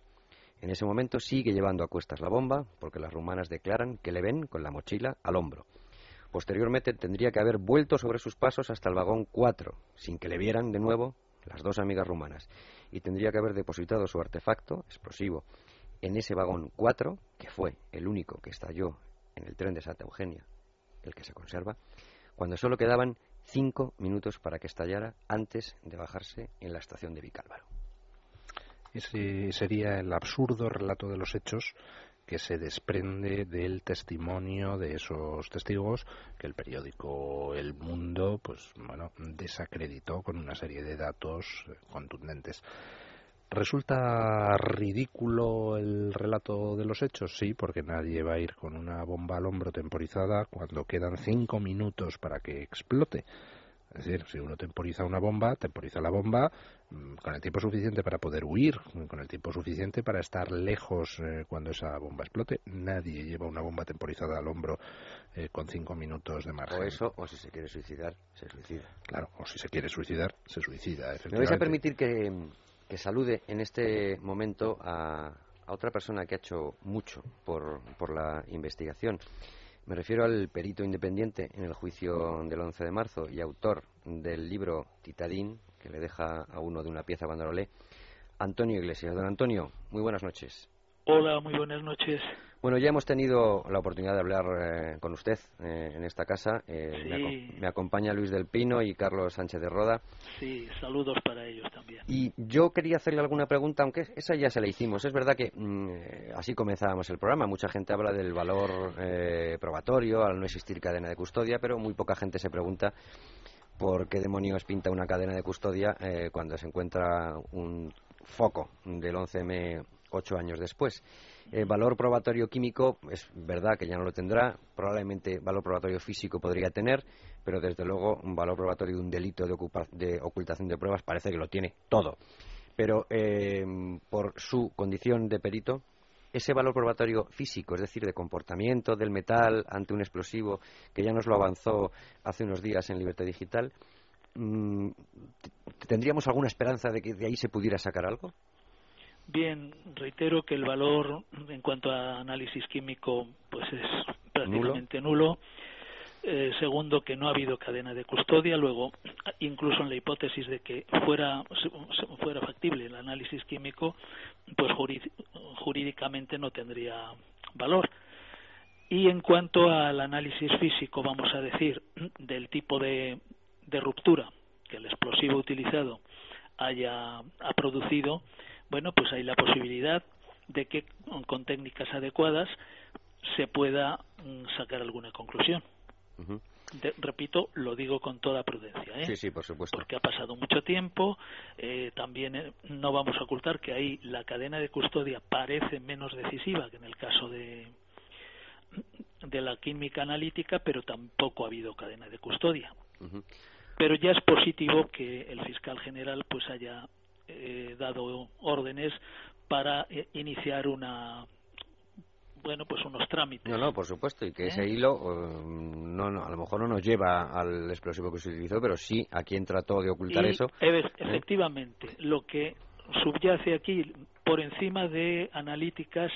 En ese momento sigue llevando a cuestas la bomba, porque las rumanas declaran que le ven con la mochila al hombro. Posteriormente tendría que haber vuelto sobre sus pasos hasta el vagón 4, sin que le vieran de nuevo las dos amigas rumanas, y tendría que haber depositado su artefacto explosivo en ese vagón 4, que fue el único que estalló en el tren de Santa Eugenia, el que se conserva, cuando solo quedaban cinco minutos para que estallara antes de bajarse en la estación de Vicálvaro. Ese sería el absurdo relato de los hechos que se desprende del testimonio de esos testigos que el periódico El Mundo pues bueno desacreditó con una serie de datos contundentes. ¿Resulta ridículo el relato de los hechos? Sí, porque nadie va a ir con una bomba al hombro temporizada cuando quedan cinco minutos para que explote. Es decir, si uno temporiza una bomba, temporiza la bomba mm, con el tiempo suficiente para poder huir, con el tiempo suficiente para estar lejos eh, cuando esa bomba explote. Nadie lleva una bomba temporizada al hombro eh, con cinco minutos de margen. O eso, o si se quiere suicidar, se suicida. Claro, o si se quiere suicidar, se suicida. ¿Me vais a permitir que, que salude en este momento a, a, otra persona que ha hecho mucho por, por la investigación? Me refiero al perito independiente en el juicio del 11 de marzo y autor del libro Titadín, que le deja a uno de una pieza cuando lo lee, Antonio Iglesias. Don Antonio, muy buenas noches. Hola, muy buenas noches. Bueno, ya hemos tenido la oportunidad de hablar eh, con usted eh, en esta casa. Eh, Sí. me, me acompaña Luis del Pino y Carlos Sánchez de Roda. Sí, saludos para ellos también. Y yo quería hacerle alguna pregunta, aunque esa ya se la hicimos. Es verdad que mm, eh, así comenzábamos el programa. Mucha gente habla del valor eh, probatorio al no existir cadena de custodia, pero muy poca gente se pregunta por qué demonios pinta una cadena de custodia eh, cuando se encuentra un foco del 11M ocho años después. Eh, valor probatorio químico es verdad que ya no lo tendrá, probablemente valor probatorio físico podría tener, pero desde luego un valor probatorio de un delito de, de ocultación de pruebas parece que lo tiene todo. Pero eh, por su condición de perito, ese valor probatorio físico, es decir, de comportamiento del metal ante un explosivo, que ya nos lo avanzó hace unos días en Libertad Digital, mm, ¿tendríamos alguna esperanza de que de ahí se pudiera sacar algo? Bien, reitero que el valor en cuanto a análisis químico pues es prácticamente nulo. Eh, segundo, que no ha habido cadena de custodia. Luego, incluso en la hipótesis de que fuera fuera factible el análisis químico, pues jurídicamente no tendría valor. Y en cuanto al análisis físico, vamos a decir, del tipo de, de ruptura que el explosivo utilizado haya ha producido, bueno, pues hay la posibilidad de que con técnicas adecuadas se pueda mm, sacar alguna conclusión. De- repito, lo digo con toda prudencia, ¿eh? Sí, sí, por supuesto. porque ha pasado mucho tiempo. eh, también eh, no vamos a ocultar que ahí la cadena de custodia parece menos decisiva que en el caso de de la química analítica, pero tampoco ha habido cadena de custodia. Pero ya es positivo que el fiscal general pues haya eh, dado órdenes para eh, iniciar una bueno pues unos trámites No, no, por supuesto, y que ¿Eh? ese hilo eh, no, no, a lo mejor no nos lleva al explosivo que se utilizó, pero sí a quien trató de ocultar Y, eso. efe- efectivamente, lo que subyace aquí por encima de analíticas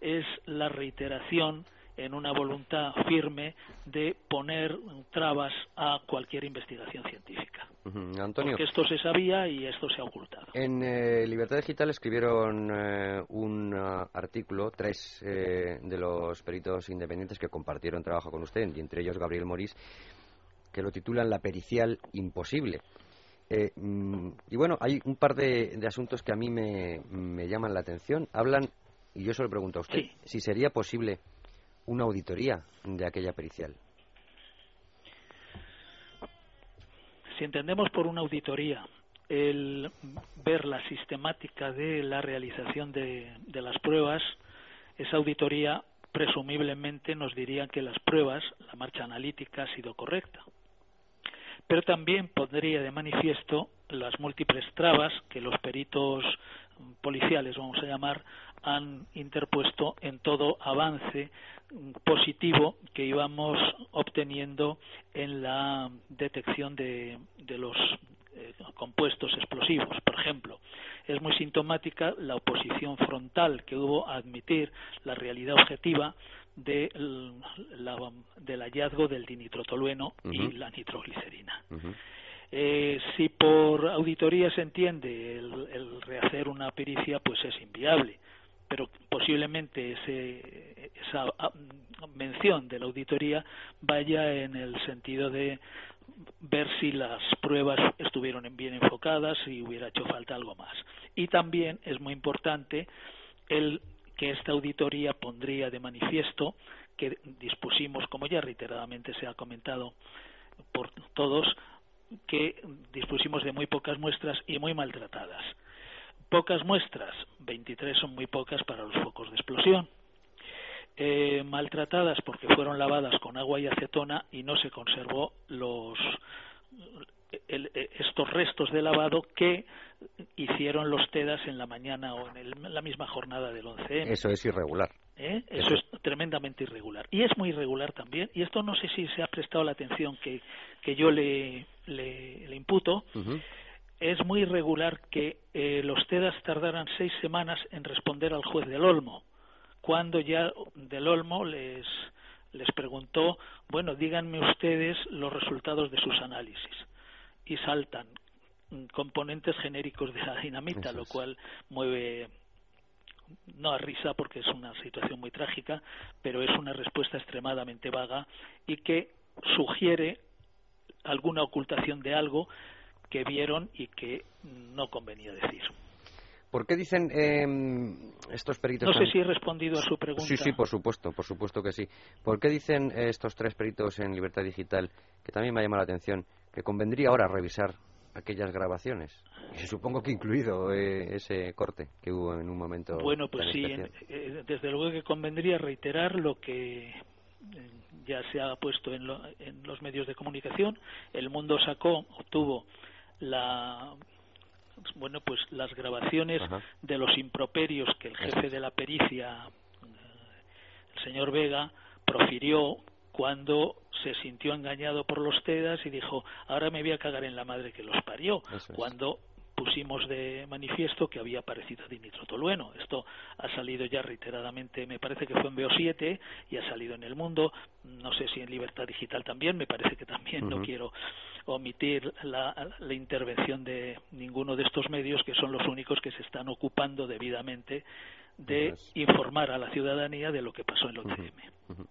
es la reiteración en una voluntad firme de poner trabas a cualquier investigación científica. Antonio, Porque esto se sabía y esto se ha ocultado. en eh, Libertad Digital escribieron eh, un ah, artículo, tres eh, de los peritos independientes que compartieron trabajo con usted, y entre ellos Gabriel Morís, que lo titulan La pericial imposible. Eh, mm, y bueno, hay un par de, de asuntos que a mí me, me llaman la atención. Hablan, y yo se lo pregunto a usted, Sí. si sería posible una auditoría de aquella pericial. Si entendemos por una auditoría el ver la sistemática de la realización de, las pruebas, esa auditoría presumiblemente nos dirían que las pruebas, la marcha analítica ha sido correcta. Pero también pondría de manifiesto las múltiples trabas que los peritos policiales, vamos a llamar, han interpuesto en todo avance positivo que íbamos obteniendo en la detección de, los eh, compuestos explosivos. Por ejemplo, es muy sintomática la oposición frontal que hubo a admitir la realidad objetiva de del hallazgo del dinitrotolueno y la nitroglicerina. Eh, si por auditoría se entiende el, rehacer una pericia, pues es inviable. Pero posiblemente ese, esa ah, mención de la auditoría vaya en el sentido de ver si las pruebas estuvieron bien enfocadas, y hubiera hecho falta algo más. Y también es muy importante el que esta auditoría pondría de manifiesto que dispusimos, como ya reiteradamente se ha comentado por todos, que dispusimos de muy pocas muestras y muy maltratadas. Pocas muestras, 23 son muy pocas para los focos de explosión. Eh, maltratadas porque fueron lavadas con agua y acetona y no se conservó los estos restos de lavado que hicieron los TEDAS en la mañana o en, la misma jornada del 11M. Eso es irregular. ¿Eh? Eso, es tremendamente irregular. Y es muy irregular también, y esto no sé si se ha prestado la atención que, que yo le, le, imputo, es muy irregular que eh, los TEDAS tardaran seis semanas en responder al juez del Olmo, cuando ya del Olmo les, les preguntó, bueno, díganme ustedes los resultados de sus análisis. Y saltan componentes genéricos de la dinamita, lo cual mueve no a risa porque es una situación muy trágica, pero es una respuesta extremadamente vaga y que sugiere alguna ocultación de algo que vieron y que no convenía decir. ¿Por qué dicen eh, estos peritos? No sé si he respondido a su pregunta. Sí, sí, por supuesto, por supuesto que sí. ¿Por qué dicen estos tres peritos en Libertad Digital, que también me ha llamado la atención, que convendría ahora revisar aquellas grabaciones? Y supongo que incluido eh, ese corte que hubo en un momento. Bueno, pues sí, eh, desde luego que convendría reiterar lo que eh, ya se ha puesto en, en, los medios de comunicación. El Mundo sacó, obtuvo la bueno pues las grabaciones de los improperios que el jefe de la pericia, el señor Vega, profirió cuando se sintió engañado por los TEDAS y dijo, ahora me voy a cagar en la madre que los parió, cuando pusimos de manifiesto que había aparecido dinitrotolueno. Esto ha salido ya reiteradamente, me parece que fue en BO7 y ha salido en el mundo, no sé si en Libertad Digital también, me parece que también, no quiero omitir la, intervención de ninguno de estos medios que son los únicos que se están ocupando debidamente de informar a la ciudadanía de lo que pasó en el OCM.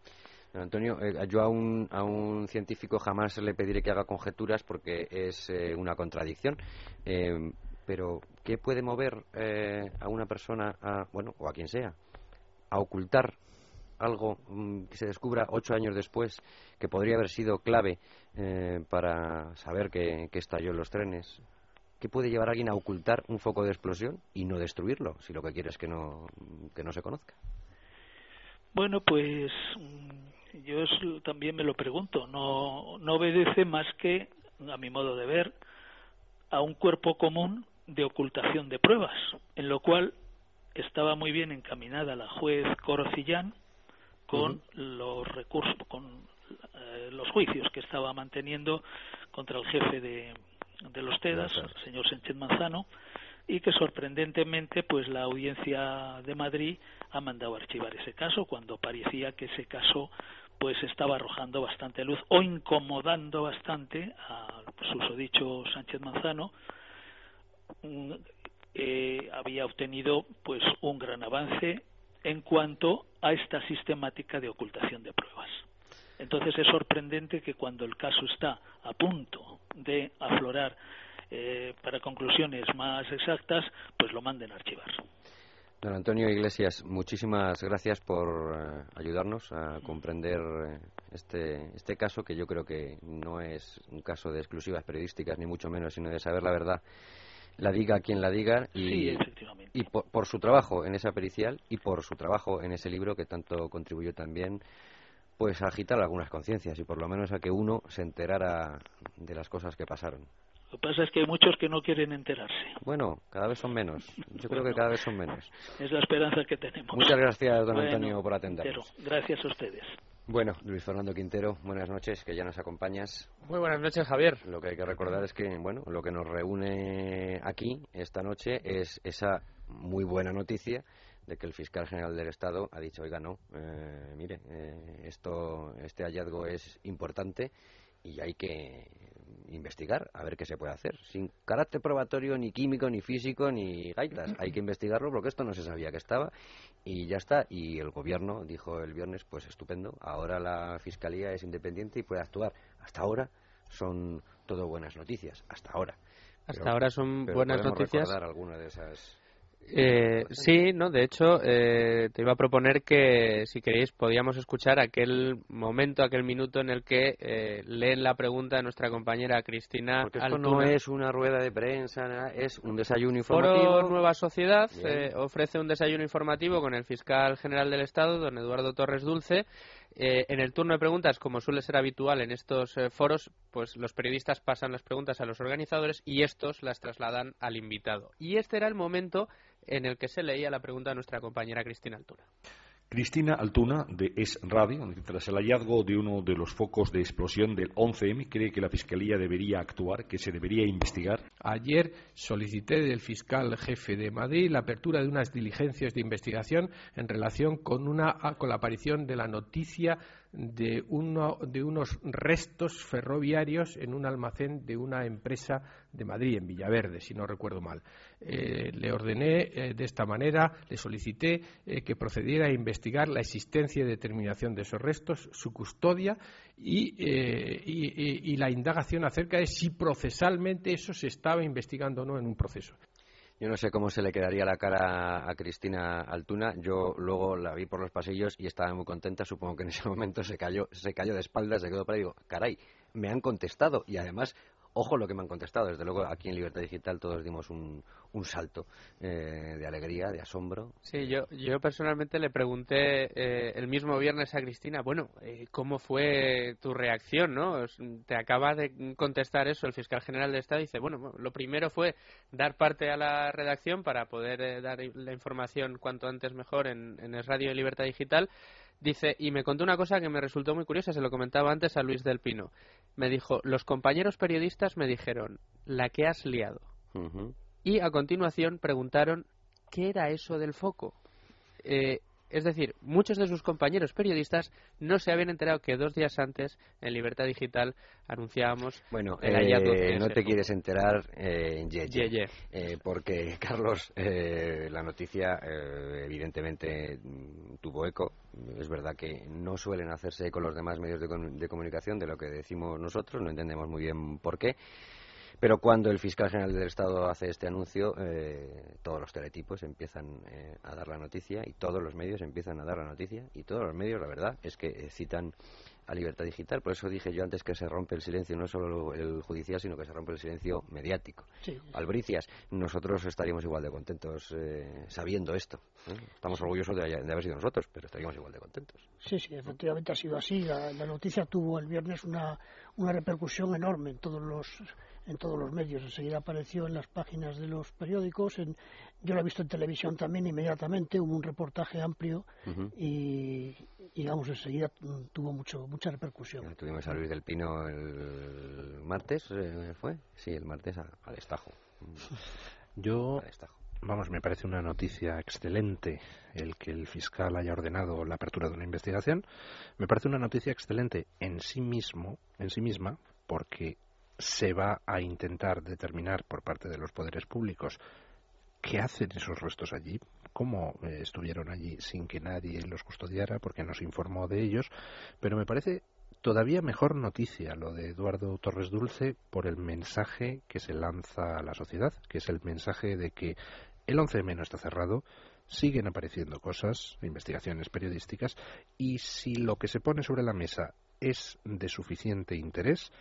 Antonio, eh, yo a un, a un científico jamás le pediré que haga conjeturas porque es eh, una contradicción. Eh, pero, ¿qué puede mover a una persona, a, bueno, o a quien sea, a ocultar algo mm, que se descubra ocho años después que podría haber sido clave para saber que, que estalló en los trenes? ¿Qué puede llevar a alguien a ocultar un foco de explosión y no destruirlo, si lo que quiere es que no, que no se conozca? Bueno, pues yo también me lo pregunto, no, no obedece más que, a mi modo de ver, a un cuerpo común de ocultación de pruebas, en lo cual estaba muy bien encaminada la juez Corocillán con los recursos, con eh, los juicios que estaba manteniendo contra el jefe de, de los TEDAS, el señor Sánchez Manzano, y que sorprendentemente pues la audiencia de Madrid ha mandado archivar ese caso cuando parecía que ese caso pues estaba arrojando bastante luz o incomodando bastante a susodicho Sánchez Manzano eh, había obtenido pues un gran avance en cuanto a esta sistemática de ocultación de pruebas. Entonces es sorprendente que cuando el caso está a punto de aflorar eh, para conclusiones más exactas, pues lo manden a archivar. Don Antonio Iglesias, muchísimas gracias por eh, ayudarnos a comprender eh, este, este caso, que yo creo que no es un caso de exclusivas periodísticas, ni mucho menos, sino de saber la verdad La diga quien la diga y, y por, su trabajo en esa pericial y por su trabajo en ese libro que tanto contribuyó también pues a agitar algunas conciencias y por lo menos a que uno se enterara de las cosas que pasaron. Lo que pasa es que hay muchos que no quieren enterarse. Bueno, cada vez son menos. Yo creo que cada vez son menos. Es la esperanza que tenemos. Muchas gracias, don Antonio, por atendernos. Gracias a ustedes. Bueno, Luis Fernando Quintero, buenas noches, que ya nos acompañas. Muy buenas noches, Javier. Lo que hay que recordar es que, bueno, lo que nos reúne aquí esta noche es esa muy buena noticia de que el fiscal general del Estado ha dicho, oiga, no, eh, mire, eh, esto, este hallazgo es importante y hay que investigar, a ver qué se puede hacer. Sin carácter probatorio, ni químico, ni físico, ni gaitas. Hay que investigarlo porque esto no se sabía que estaba y ya está. Y el gobierno dijo el viernes, pues estupendo, ahora la fiscalía es independiente y puede actuar. Hasta ahora son todo buenas noticias, hasta ahora. Hasta ahora son buenas noticias. recordar alguna de esas eh, sí, no, de hecho, eh, te iba a proponer que, si queréis, podíamos escuchar aquel momento, aquel minuto en el que eh, leen la pregunta de nuestra compañera Cristina. Porque esto no es una rueda de prensa, es un desayuno informativo. Foro Nueva Sociedad eh, ofrece un desayuno informativo con el fiscal general del Estado, don Eduardo Torres Dulce. En el turno de preguntas, como suele ser habitual en estos foros, pues los periodistas pasan las preguntas a los organizadores y estos las trasladan al invitado. Y este era el momento en el que se leía la pregunta de nuestra compañera Cristina Altuna. Cristina Altuna, de Es Radio, tras el hallazgo de uno de los focos de explosión del 11M, cree que la Fiscalía debería actuar, que se debería investigar. Ayer solicité del fiscal jefe de Madrid la apertura de unas diligencias de investigación en relación con, una, con la aparición de la noticia de, uno, de unos restos ferroviarios en un almacén de una empresa de Madrid, en Villaverde, si no recuerdo mal. Eh, le ordené eh, de esta manera, le solicité eh, que procediera a investigar la existencia y determinación de esos restos, su custodia y, y la indagación acerca de si procesalmente eso se estaba investigando o no en un proceso. Yo no sé cómo se le quedaría la cara a Cristina Altuna. Yo luego la vi por los pasillos y estaba muy contenta. Supongo que en ese momento se cayó, se cayó de espaldas, se quedó para y digo, caray, me han contestado y además Ojo lo que me han contestado. Desde luego, aquí en Libertad Digital todos dimos un, salto eh, de alegría, de asombro. Sí, yo, yo personalmente le pregunté eh, el mismo viernes a Cristina, bueno, eh, ¿cómo fue tu reacción? no Te acaba de contestar eso el fiscal general de Estado. Dice, bueno, lo primero fue dar parte a la redacción para poder dar la información cuanto antes mejor en el Radio de Libertad Digital. Dice, y me contó una cosa que me resultó muy curiosa, se lo comentaba antes a Luis del Pino. Me dijo, los compañeros periodistas me dijeron, la que has liado. Y a continuación preguntaron, ¿qué era eso del foco? Eh, es decir, muchos de sus compañeros periodistas no se habían enterado que dos días antes en Libertad Digital anunciábamos bueno, el eh, no te quieres enterar eh, ye, eh, porque Carlos eh, la noticia evidentemente mm, tuvo eco. Es verdad que no suelen hacerse eco los demás medios de, de comunicación de lo que decimos nosotros no entendemos muy bien por qué pero cuando el fiscal general del Estado hace este anuncio, eh, todos los teletipos empiezan eh, a dar la noticia y todos los medios empiezan a dar la noticia y todos los medios, la verdad, es que eh, citan a libertad digital. Por eso dije yo antes que se rompe el silencio, no solo el judicial, sino que se rompe el silencio mediático. Albricias, nosotros estaríamos igual de contentos sabiendo esto. Estamos orgullosos de, haber sido nosotros, pero estaríamos igual de contentos. Sí, sí, efectivamente ha sido así. La, la noticia tuvo el viernes una, una repercusión enorme en todos los en todos los medios. Enseguida apareció en las páginas de los periódicos. En, yo lo he visto en televisión también inmediatamente. Hubo un reportaje amplio y, digamos, enseguida tuvo mucho mucha repercusión. tuvimos a Luis del Pino el martes, eh, ¿fue? Sí, el martes al Estajo. Yo, vamos, me parece una noticia excelente el que el fiscal haya ordenado la apertura de una investigación. Me parece una noticia excelente en sí mismo, en sí misma, porque se va a intentar determinar por parte de los poderes públicos qué hacen esos restos allí, cómo eh, estuvieron allí sin que nadie los custodiara, porque nos informó de ellos, pero me parece todavía mejor noticia lo de Eduardo Torres Dulce por el mensaje que se lanza a la sociedad, que es el mensaje de que el 11M no está cerrado, siguen apareciendo cosas, investigaciones periodísticas, y si lo que se pone sobre la mesa es de suficiente interés,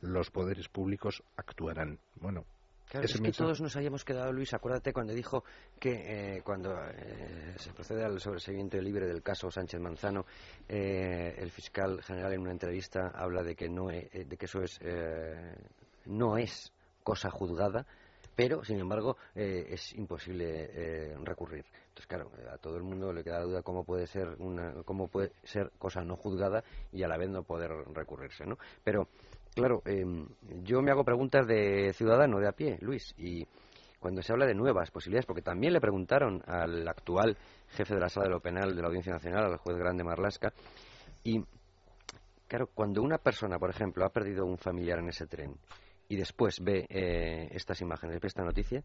los poderes públicos actuarán. Bueno, es que todos nos hayamos quedado, Luis, acuérdate cuando dijo que eh, cuando eh, se procede al sobreseimiento libre del caso Sánchez Manzano, eh, el fiscal general en una entrevista habla de que no de que eso es no es cosa juzgada, pero sin embargo es imposible recurrir. Entonces, claro, a todo el mundo le queda duda cómo puede ser una cómo puede ser cosa no juzgada y a la vez no poder recurrirse, ¿no? Pero Claro, em, yo me hago preguntas de ciudadano de a pie, Luis, y cuando se habla de nuevas posibilidades, porque también le preguntaron al actual jefe de la sala de lo penal de la Audiencia Nacional, al juez grande Marlasca, y claro, cuando una persona, por ejemplo, ha perdido un familiar en ese tren y después ve eh, estas imágenes, ve esta noticia,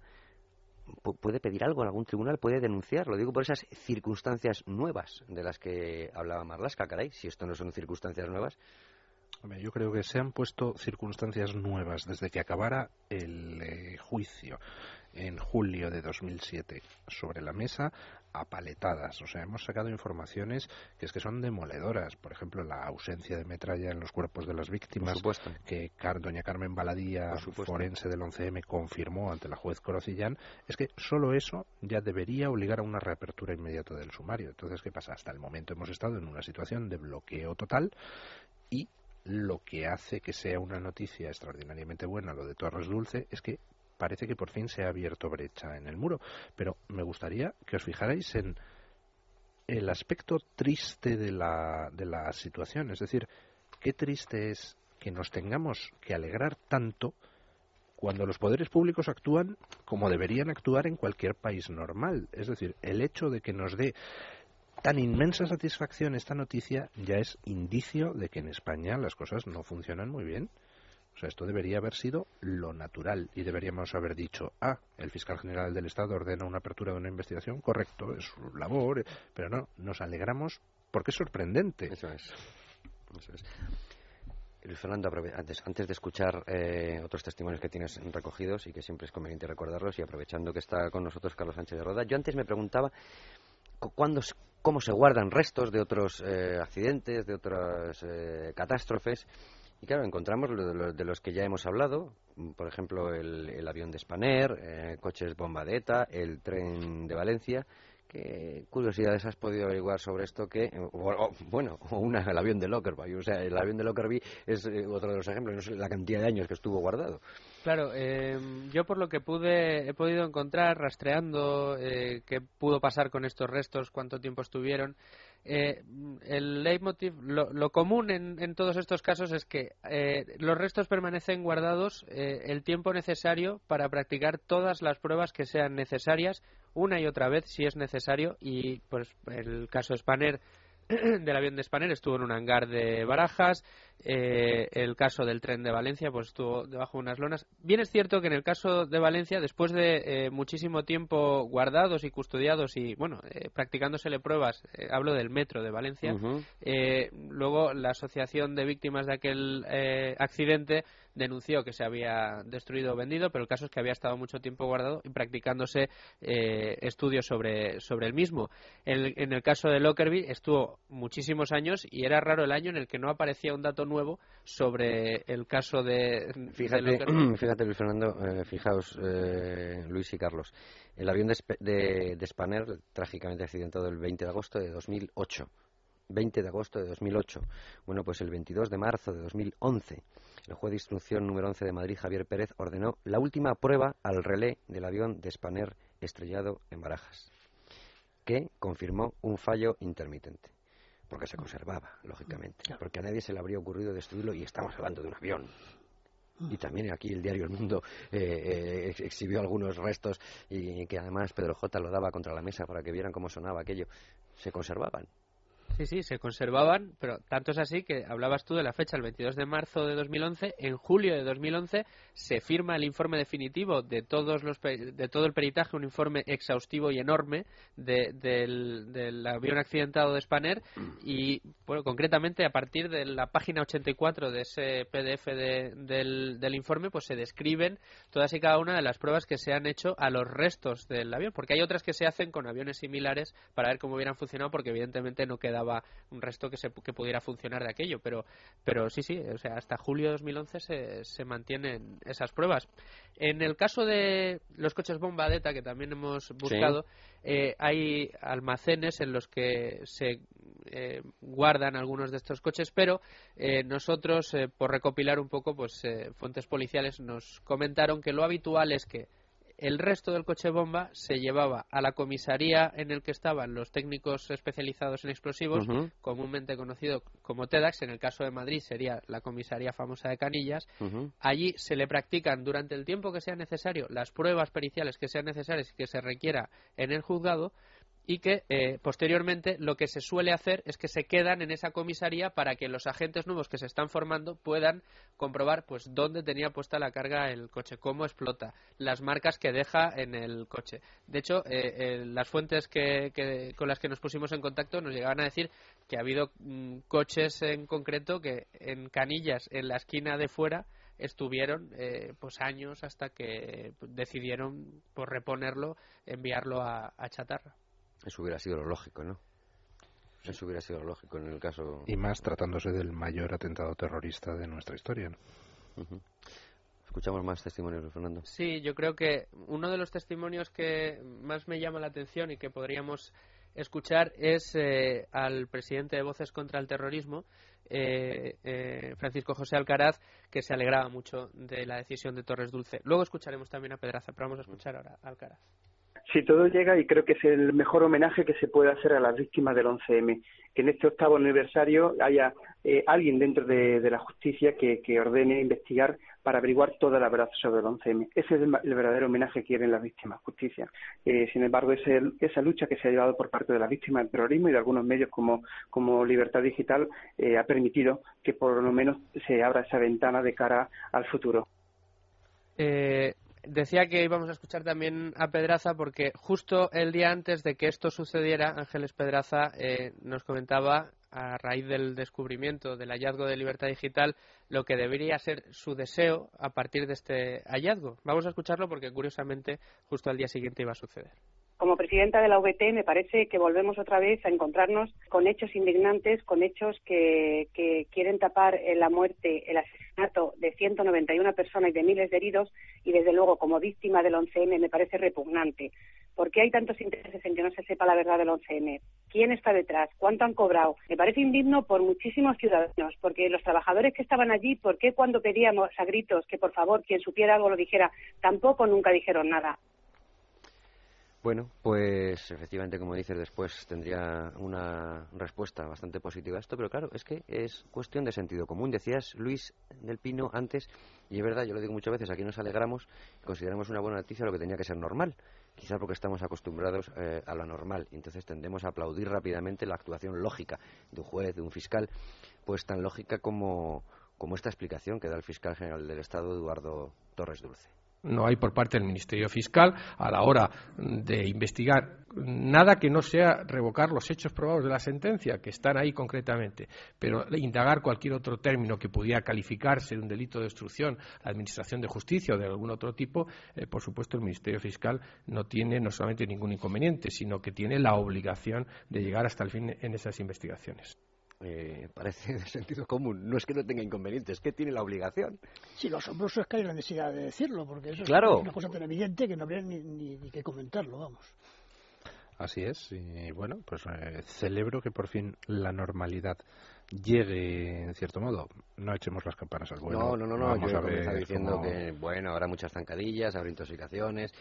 puede pedir algo en algún tribunal, puede denunciar. Lo digo por esas circunstancias nuevas de las que hablaba Marlasca. Caray, si esto no son circunstancias nuevas, yo creo que se han puesto circunstancias nuevas desde que acabara el eh, juicio en julio de 2007 sobre la mesa apaletadas. O sea, hemos sacado informaciones que es que son demoledoras. Por ejemplo, la ausencia de metralla en los cuerpos de las víctimas, que doña Carmen Baladía, forense del 11M, confirmó ante la juez Corocillán, es que solo eso ya debería obligar a una reapertura inmediata del sumario. Entonces, ¿qué pasa? Hasta el momento hemos estado en una situación de bloqueo total y lo que hace que sea una noticia extraordinariamente buena lo de Torres Dulce es que parece que por fin se ha abierto brecha en el muro. Pero me gustaría que os fijarais en el aspecto triste de la, de la situación. Es decir, qué triste es que nos tengamos que alegrar tanto cuando los poderes públicos actúan como deberían actuar en cualquier país normal. Es decir, el hecho de que nos dé tan inmensa satisfacción esta noticia ya es indicio de que en España las cosas no funcionan muy bien. O sea, esto debería haber sido lo natural y deberíamos haber dicho, ah, el fiscal general del Estado ordena una apertura de una investigación, correcto, es su labor, pero no, nos alegramos porque es sorprendente. Eso es. Luis Fernando, antes, antes de escuchar eh, otros testimonios que tienes recogidos y que siempre es conveniente recordarlos y aprovechando que está con nosotros Carlos Sánchez de Roda, yo antes me preguntaba cuándo, cómo se guardan restos de otros eh, accidentes, de otras eh, catástrofes. Y claro, encontramos de, los que ya hemos hablado, por ejemplo, el, avión de Spanair, eh, coches bomba de ETA, el tren de Valencia. ¿Qué curiosidades has podido averiguar sobre esto? Que, bueno, o una, el avión de Lockerbie. O sea, el avión de Lockerbie es otro de los ejemplos, no sé la cantidad de años que estuvo guardado. Claro, eh, yo por lo que pude he podido encontrar rastreando eh, qué pudo pasar con estos restos, cuánto tiempo estuvieron. Eh, el leitmotiv, lo, común en, todos estos casos es que eh, los restos permanecen guardados el tiempo necesario para practicar todas las pruebas que sean necesarias una y otra vez si es necesario y pues el caso Spanner del avión de Spanair estuvo en un hangar de Barajas. Eh, el caso del tren de Valencia pues estuvo debajo de unas lonas. Bien es cierto que en el caso de Valencia, después de eh, muchísimo tiempo guardados y custodiados y bueno, eh, practicándosele pruebas, hablo del metro de Valencia, luego la asociación de víctimas de aquel accidente denunció que se había destruido o vendido, pero el caso es que había estado mucho tiempo guardado y practicándose eh, estudios sobre, sobre el mismo. En, en, el caso de Lockerbie estuvo muchísimos años y era raro el año en el que no aparecía un dato nuevo sobre el caso de, fíjate, Fíjate, Luis Fernando, eh, fijaos, eh, Luis y Carlos. El avión de, de, de Spanair, trágicamente accidentado el 20 de agosto de 2008. 20 de agosto de 2008. Bueno, pues el 22 de marzo de 2011 el juez de instrucción número 11 de Madrid, Javier Pérez, ordenó la última prueba al relé del avión de Spanair estrellado en Barajas, que confirmó un fallo intermitente. Porque se conservaba, lógicamente. Porque a nadie se le habría ocurrido destruirlo y estamos hablando de un avión. Y también aquí el diario El Mundo eh, eh, exhibió algunos restos y que además Pedro J. lo daba contra la mesa para que vieran cómo sonaba aquello. Se conservaban. Sí, sí, se conservaban, pero tanto es así que hablabas tú de la fecha, el 22 de marzo de 2011. En julio de 2011 se firma el informe definitivo de, todos los, de todo el peritaje, un informe exhaustivo y enorme del, avión accidentado de Spanair y, bueno, concretamente a partir de la página 84 de ese PDF del, del informe, pues se describen todas y cada una de las pruebas que se han hecho a los restos del avión, porque hay otras que se hacen con aviones similares para ver cómo hubieran funcionado, porque evidentemente no queda quedaba un resto que, se, que pudiera funcionar de aquello. Pero, pero sí, sí, o sea, hasta julio de 2011 se, se mantienen esas pruebas. En el caso de los coches bomba que también hemos buscado, eh, hay almacenes en los que se eh, guardan algunos de estos coches, pero eh, nosotros, por recopilar un poco, pues fuentes policiales nos comentaron que lo habitual es que el resto del coche bomba se llevaba a la comisaría en el que estaban los técnicos especializados en explosivos, comúnmente conocido como TEDAX, en el caso de Madrid sería la comisaría famosa de Canillas. Allí se le practican durante el tiempo que sea necesario las pruebas periciales que sean necesarias y que se requiera en el juzgado y que eh, posteriormente lo que se suele hacer es que se quedan en esa comisaría para que los agentes nuevos que se están formando puedan comprobar pues dónde tenía puesta la carga el coche, cómo explota, las marcas que deja en el coche. De hecho, eh, eh, las fuentes que, con las que nos pusimos en contacto nos llegaban a decir que ha habido mm, coches en concreto que en canillas en la esquina de fuera estuvieron pues años hasta que decidieron por reponerlo enviarlo a chatarra. Eso hubiera sido lo lógico, ¿no? Eso hubiera sido lo lógico en el caso. Y más tratándose del mayor atentado terrorista de nuestra historia. ¿no? Escuchamos más testimonios, Fernando. Sí, yo creo que uno de los testimonios que más me llama la atención y que podríamos escuchar es eh, al presidente de Voces contra el Terrorismo, eh, eh, Francisco José Alcaraz, que se alegraba mucho de la decisión de Torres Dulce. Luego escucharemos también a Pedraza, pero vamos a escuchar ahora a Alcaraz. Sí, todo llega y creo que es el mejor homenaje que se puede hacer a las víctimas del 11M. Que en este octavo aniversario haya eh, alguien dentro de, la justicia que, ordene investigar para averiguar toda la verdad sobre el 11M. Ese es el, verdadero homenaje que quieren las víctimas, justicia. Eh, sin embargo, esa lucha que se ha llevado por parte de las víctimas del terrorismo y de algunos medios como, como Libertad Digital eh, ha permitido que por lo menos se abra esa ventana de cara al futuro. Eh, Decía que íbamos a escuchar también a Pedraza porque justo el día antes de que esto sucediera, Ángeles Pedraza eh, nos comentaba, a raíz del descubrimiento del hallazgo de libertad digital, lo que debería ser su deseo a partir de este hallazgo. Vamos a escucharlo porque curiosamente justo al día siguiente iba a suceder como presidenta de la VT me parece que volvemos otra vez a encontrarnos con hechos indignantes, con hechos que, quieren tapar la muerte, el asesinato de 191 personas y de miles de heridos y desde luego como víctima del 11M me parece repugnante. ¿Por qué hay tantos intereses en que no se sepa la verdad del 11M? ¿Quién está detrás? ¿Cuánto han cobrado? Me parece indigno por muchísimos ciudadanos, porque los trabajadores que estaban allí, ¿por qué cuando pedíamos a gritos que por favor quien supiera algo lo dijera, tampoco nunca dijeron nada? Bueno, pues efectivamente, como dices, después tendría una respuesta bastante positiva a esto, pero claro, es que es cuestión de sentido común. Decías Luis del Pino antes, y es verdad, yo lo digo muchas veces, aquí nos alegramos consideramos una buena noticia lo que tenía que ser normal, quizás porque estamos acostumbrados eh, a lo normal, entonces tendemos a aplaudir rápidamente la actuación lógica de un juez, de un fiscal, pues tan lógica como, como esta explicación que da el fiscal general del Estado, Eduardo Torres Dulce no hay por parte del Ministerio Fiscal a la hora de investigar nada que no sea revocar los hechos probados de la sentencia, que están ahí concretamente, pero indagar cualquier otro término que pudiera calificarse de un delito de destrucción, administración de justicia o de algún otro tipo, eh, por supuesto el Ministerio Fiscal no tiene no solamente ningún inconveniente, sino que tiene la obligación de llegar hasta el fin en esas investigaciones. Eh, parece de sentido común. No es que no tenga inconvenientes, es que tiene la obligación. Sí, lo asombroso es que hay la necesidad de decirlo, porque eso es una cosa tan evidente que no habría ni, ni, que comentarlo, vamos. Así es, y bueno, pues eh, celebro que por fin la normalidad llegue en cierto modo. No echemos las campanas al vuelo. No, no, no, no. yo a diciendo que, bueno, habrá muchas zancadillas, habrá intoxicaciones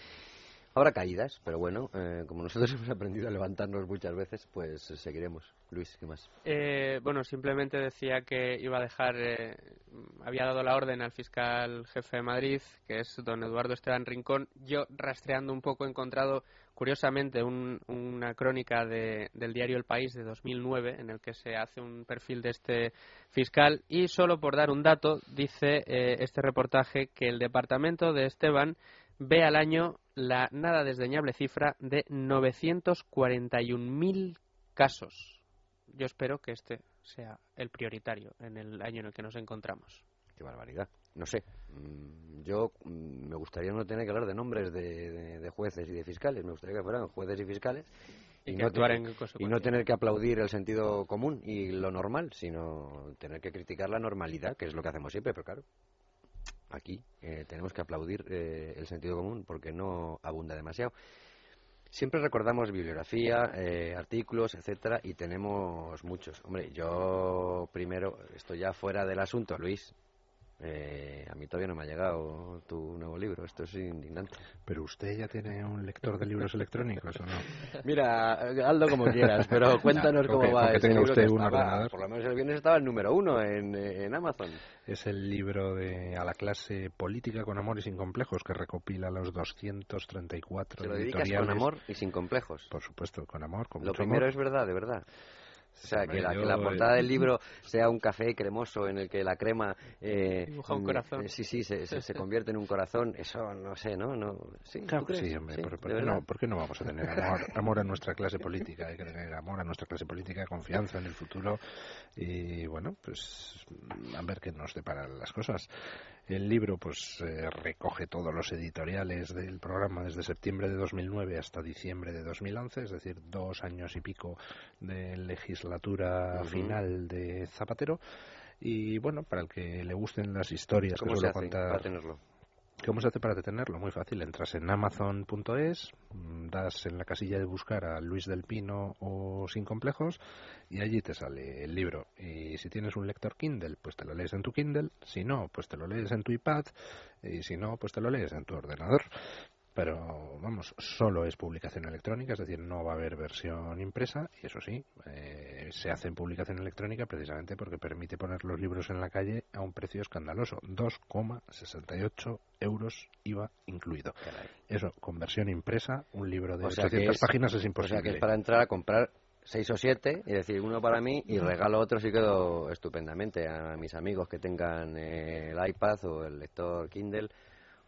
Habrá caídas, pero bueno, eh, como nosotros hemos aprendido a levantarnos muchas veces, pues seguiremos. Luis, ¿qué más? Eh, bueno, simplemente decía que iba a dejar, eh, había dado la orden al fiscal jefe de Madrid, que es don Eduardo Esteban Rincón. Yo, rastreando un poco, he encontrado, curiosamente, una crónica del diario El País de 2009, en el que se hace un perfil de este fiscal. Y solo por dar un dato, dice este reportaje que el departamento de Esteban ve al año la nada desdeñable cifra de 941.000 casos. Yo espero que este sea el prioritario en el año en el que nos encontramos. Qué barbaridad. No sé. Mm, yo mm, me gustaría no tener que hablar de nombres de, jueces y de fiscales. Me gustaría que fueran jueces y fiscales Y, no, tener, y no tener que aplaudir el sentido común y lo normal, sino tener que criticar la normalidad, que es lo que hacemos siempre, pero claro, aquí eh, tenemos que aplaudir eh, el sentido común porque no abunda demasiado. Siempre recordamos bibliografía, eh, artículos, etcétera, y tenemos muchos. Hombre, yo primero, estoy ya fuera del asunto, Luis, eh, a mí todavía no me ha llegado tu nuevo libro, esto es indignante. Pero usted ya tiene un lector de libros electrónicos, ¿o no? Mira, Aldo, como quieras, pero cuéntanos cómo Porque- va porque tenga libro usted un estaba- ordenador. Por lo menos el viernes estaba el número uno en, eh, en Amazon. Es el libro de A la clase política con amor y sin complejos que recopila los 234 Te lo dedicas editoriales. con amor y sin complejos. Por supuesto, con amor, con Lo mucho primero amor. es verdad, de verdad. O sea, que la, que la portada eh, del libro sea un café cremoso en el que la crema... Eh, Dibuja un corazón. eh, sí, sí, se, se, se convierte en un corazón. Eso, no sé, ¿no? no ¿sí? ¿Tú Claro que sí, hombre. Sí, ¿por, no, por qué no vamos a tener amor, amor a nuestra clase política? Hay que tener amor a nuestra clase política, confianza en el futuro y, bueno, pues a ver qué nos deparan las cosas. El libro, pues, eh, recoge todos los editoriales del programa desde septiembre de 2009 hasta diciembre de 2011, es decir, dos años y pico de legislatura final de Zapatero. Y bueno, para el que le gusten las historias ¿Cómo que hace contar para tenerlo? ¿Cómo se hace para detenerlo? Muy fácil. Entras en amazon.es, das en la casilla de buscar a Luis del Pino o Sin Complejos y allí te sale el libro. Y si tienes un lector Kindle, pues te lo lees en tu Kindle. Si no, pues te lo lees en tu iPad. Y si no, pues te lo lees en tu ordenador. Pero vamos, solo es publicación electrónica, es decir, no va a haber versión impresa. Y eso sí, eh, se hace en publicación electrónica precisamente porque permite poner los libros en la calle a un precio escandaloso: 2,68 euros IVA incluido. Eso, con versión impresa, un libro de O sea, que 800 es- páginas es O sea, imposible. que es para entrar a comprar seis o siete y decir uno para mí y regalo otro si quedo estupendamente a mis amigos que tengan el iPad o el lector Kindle.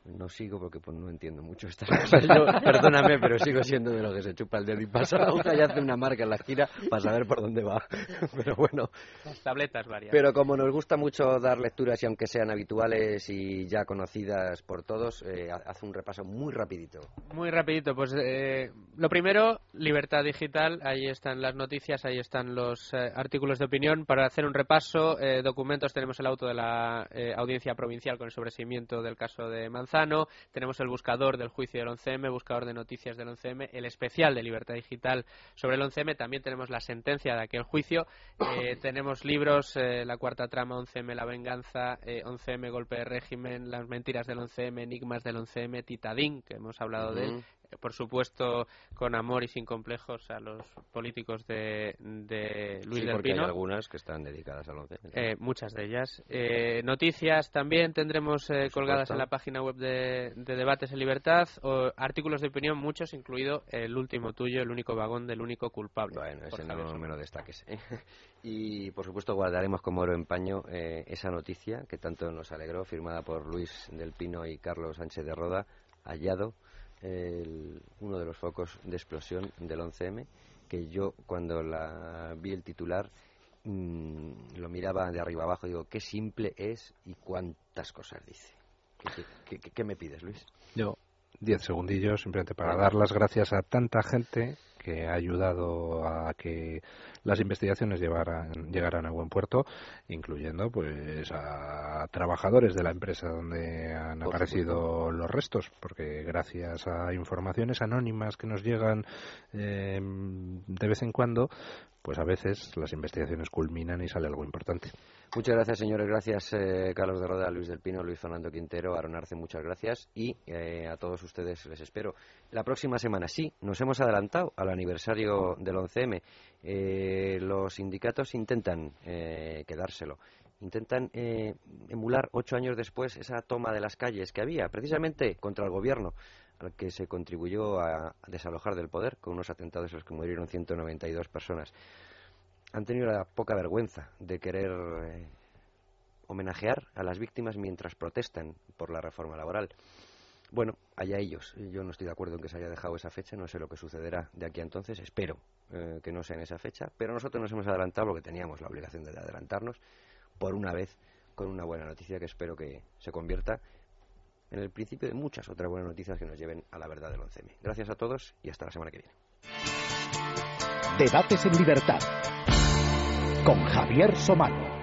No sigo porque pues no entiendo mucho estas cosas. Yo, perdóname, pero sigo siendo de los que se chupa el dedo y pasa la hoja y hace una marca en la esquina para saber por dónde va. Pero bueno, Las tabletas varias. pero como nos gusta mucho dar lecturas y aunque sean habituales y ya conocidas por todos, eh, ha- hace un repaso muy rapidito. Muy rapidito, pues eh, lo primero, libertad digital, ahí están las noticias, ahí están los eh, artículos de opinión. Para hacer un repaso, eh, documentos, tenemos el auto de la eh, audiencia provincial con el sobreseimiento del caso de Manzano, tenemos el buscador del juicio del 11M, buscador de noticias del 11M, el especial de libertad digital sobre el 11M, también tenemos la sentencia de aquel juicio, eh, tenemos libros, eh, La cuarta trama, 11M, La venganza, eh, 11M, golpe de régimen, Las mentiras del 11M, Enigmas del 11M, Titadín, que hemos hablado de él, Ujú. eh, por supuesto, con amor y sin complejos a los políticos de, de Luis Sí, del porque hay Pino. algunas que están dedicadas al 11. Eh, muchas de ellas. Eh, noticias también tendremos eh, colgadas en la página web de, de Debates en Libertad. O artículos de opinión, muchos, incluido el último tuyo, el único vagón del único culpable. Bueno, ese no me lo destaques. Y por supuesto guardaremos como oro en paño eh, esa noticia que tanto nos alegró, firmada por Luis del Pino y Carlos Sánchez de Roda, hallado el- uno de los focos de explosión del 11M, que yo cuando la vi el titular mm, lo miraba de arriba abajo y digo, qué simple es y cuántas cosas dice. ¿Qué, qué- qué- qué me pides, Luis? Yo, diez segundillos simplemente para dar las gracias a tanta gente que ha ayudado a que las investigaciones llevaran, llegaran a buen puerto, incluyendo pues a trabajadores de la empresa donde han Por aparecido los restos, porque gracias a informaciones anónimas que nos llegan eh, de vez en cuando, pues a veces las investigaciones culminan y sale algo importante. Muchas gracias, señores. Gracias, eh, Carlos de Roda, Luis del Pino, Luis Fernando Quintero, Aaron Arce, muchas gracias. Y eh, a todos ustedes les espero. La próxima semana, sí, nos hemos adelantado al aniversario del 11M. Eh, los sindicatos intentan eh, quedárselo. Intentan eh, emular ocho años después esa toma de las calles que había, precisamente contra el gobierno, al que se contribuyó a, desalojar del poder con unos atentados en los que murieron 192 personas han tenido la poca vergüenza de querer eh, homenajear a las víctimas mientras protestan por la reforma laboral. Bueno, allá ellos. Yo no estoy de acuerdo en que se haya dejado esa fecha, no sé lo que sucederá de aquí a entonces, espero eh, que no sea en esa fecha, pero nosotros nos hemos adelantado porque teníamos la obligación de adelantarnos por una vez con una buena noticia que espero que se convierta en el principio de muchas otras buenas noticias que nos lleven a la verdad del 11M. Gracias a todos y hasta la semana que viene. Debates en libertad con Javier Somano.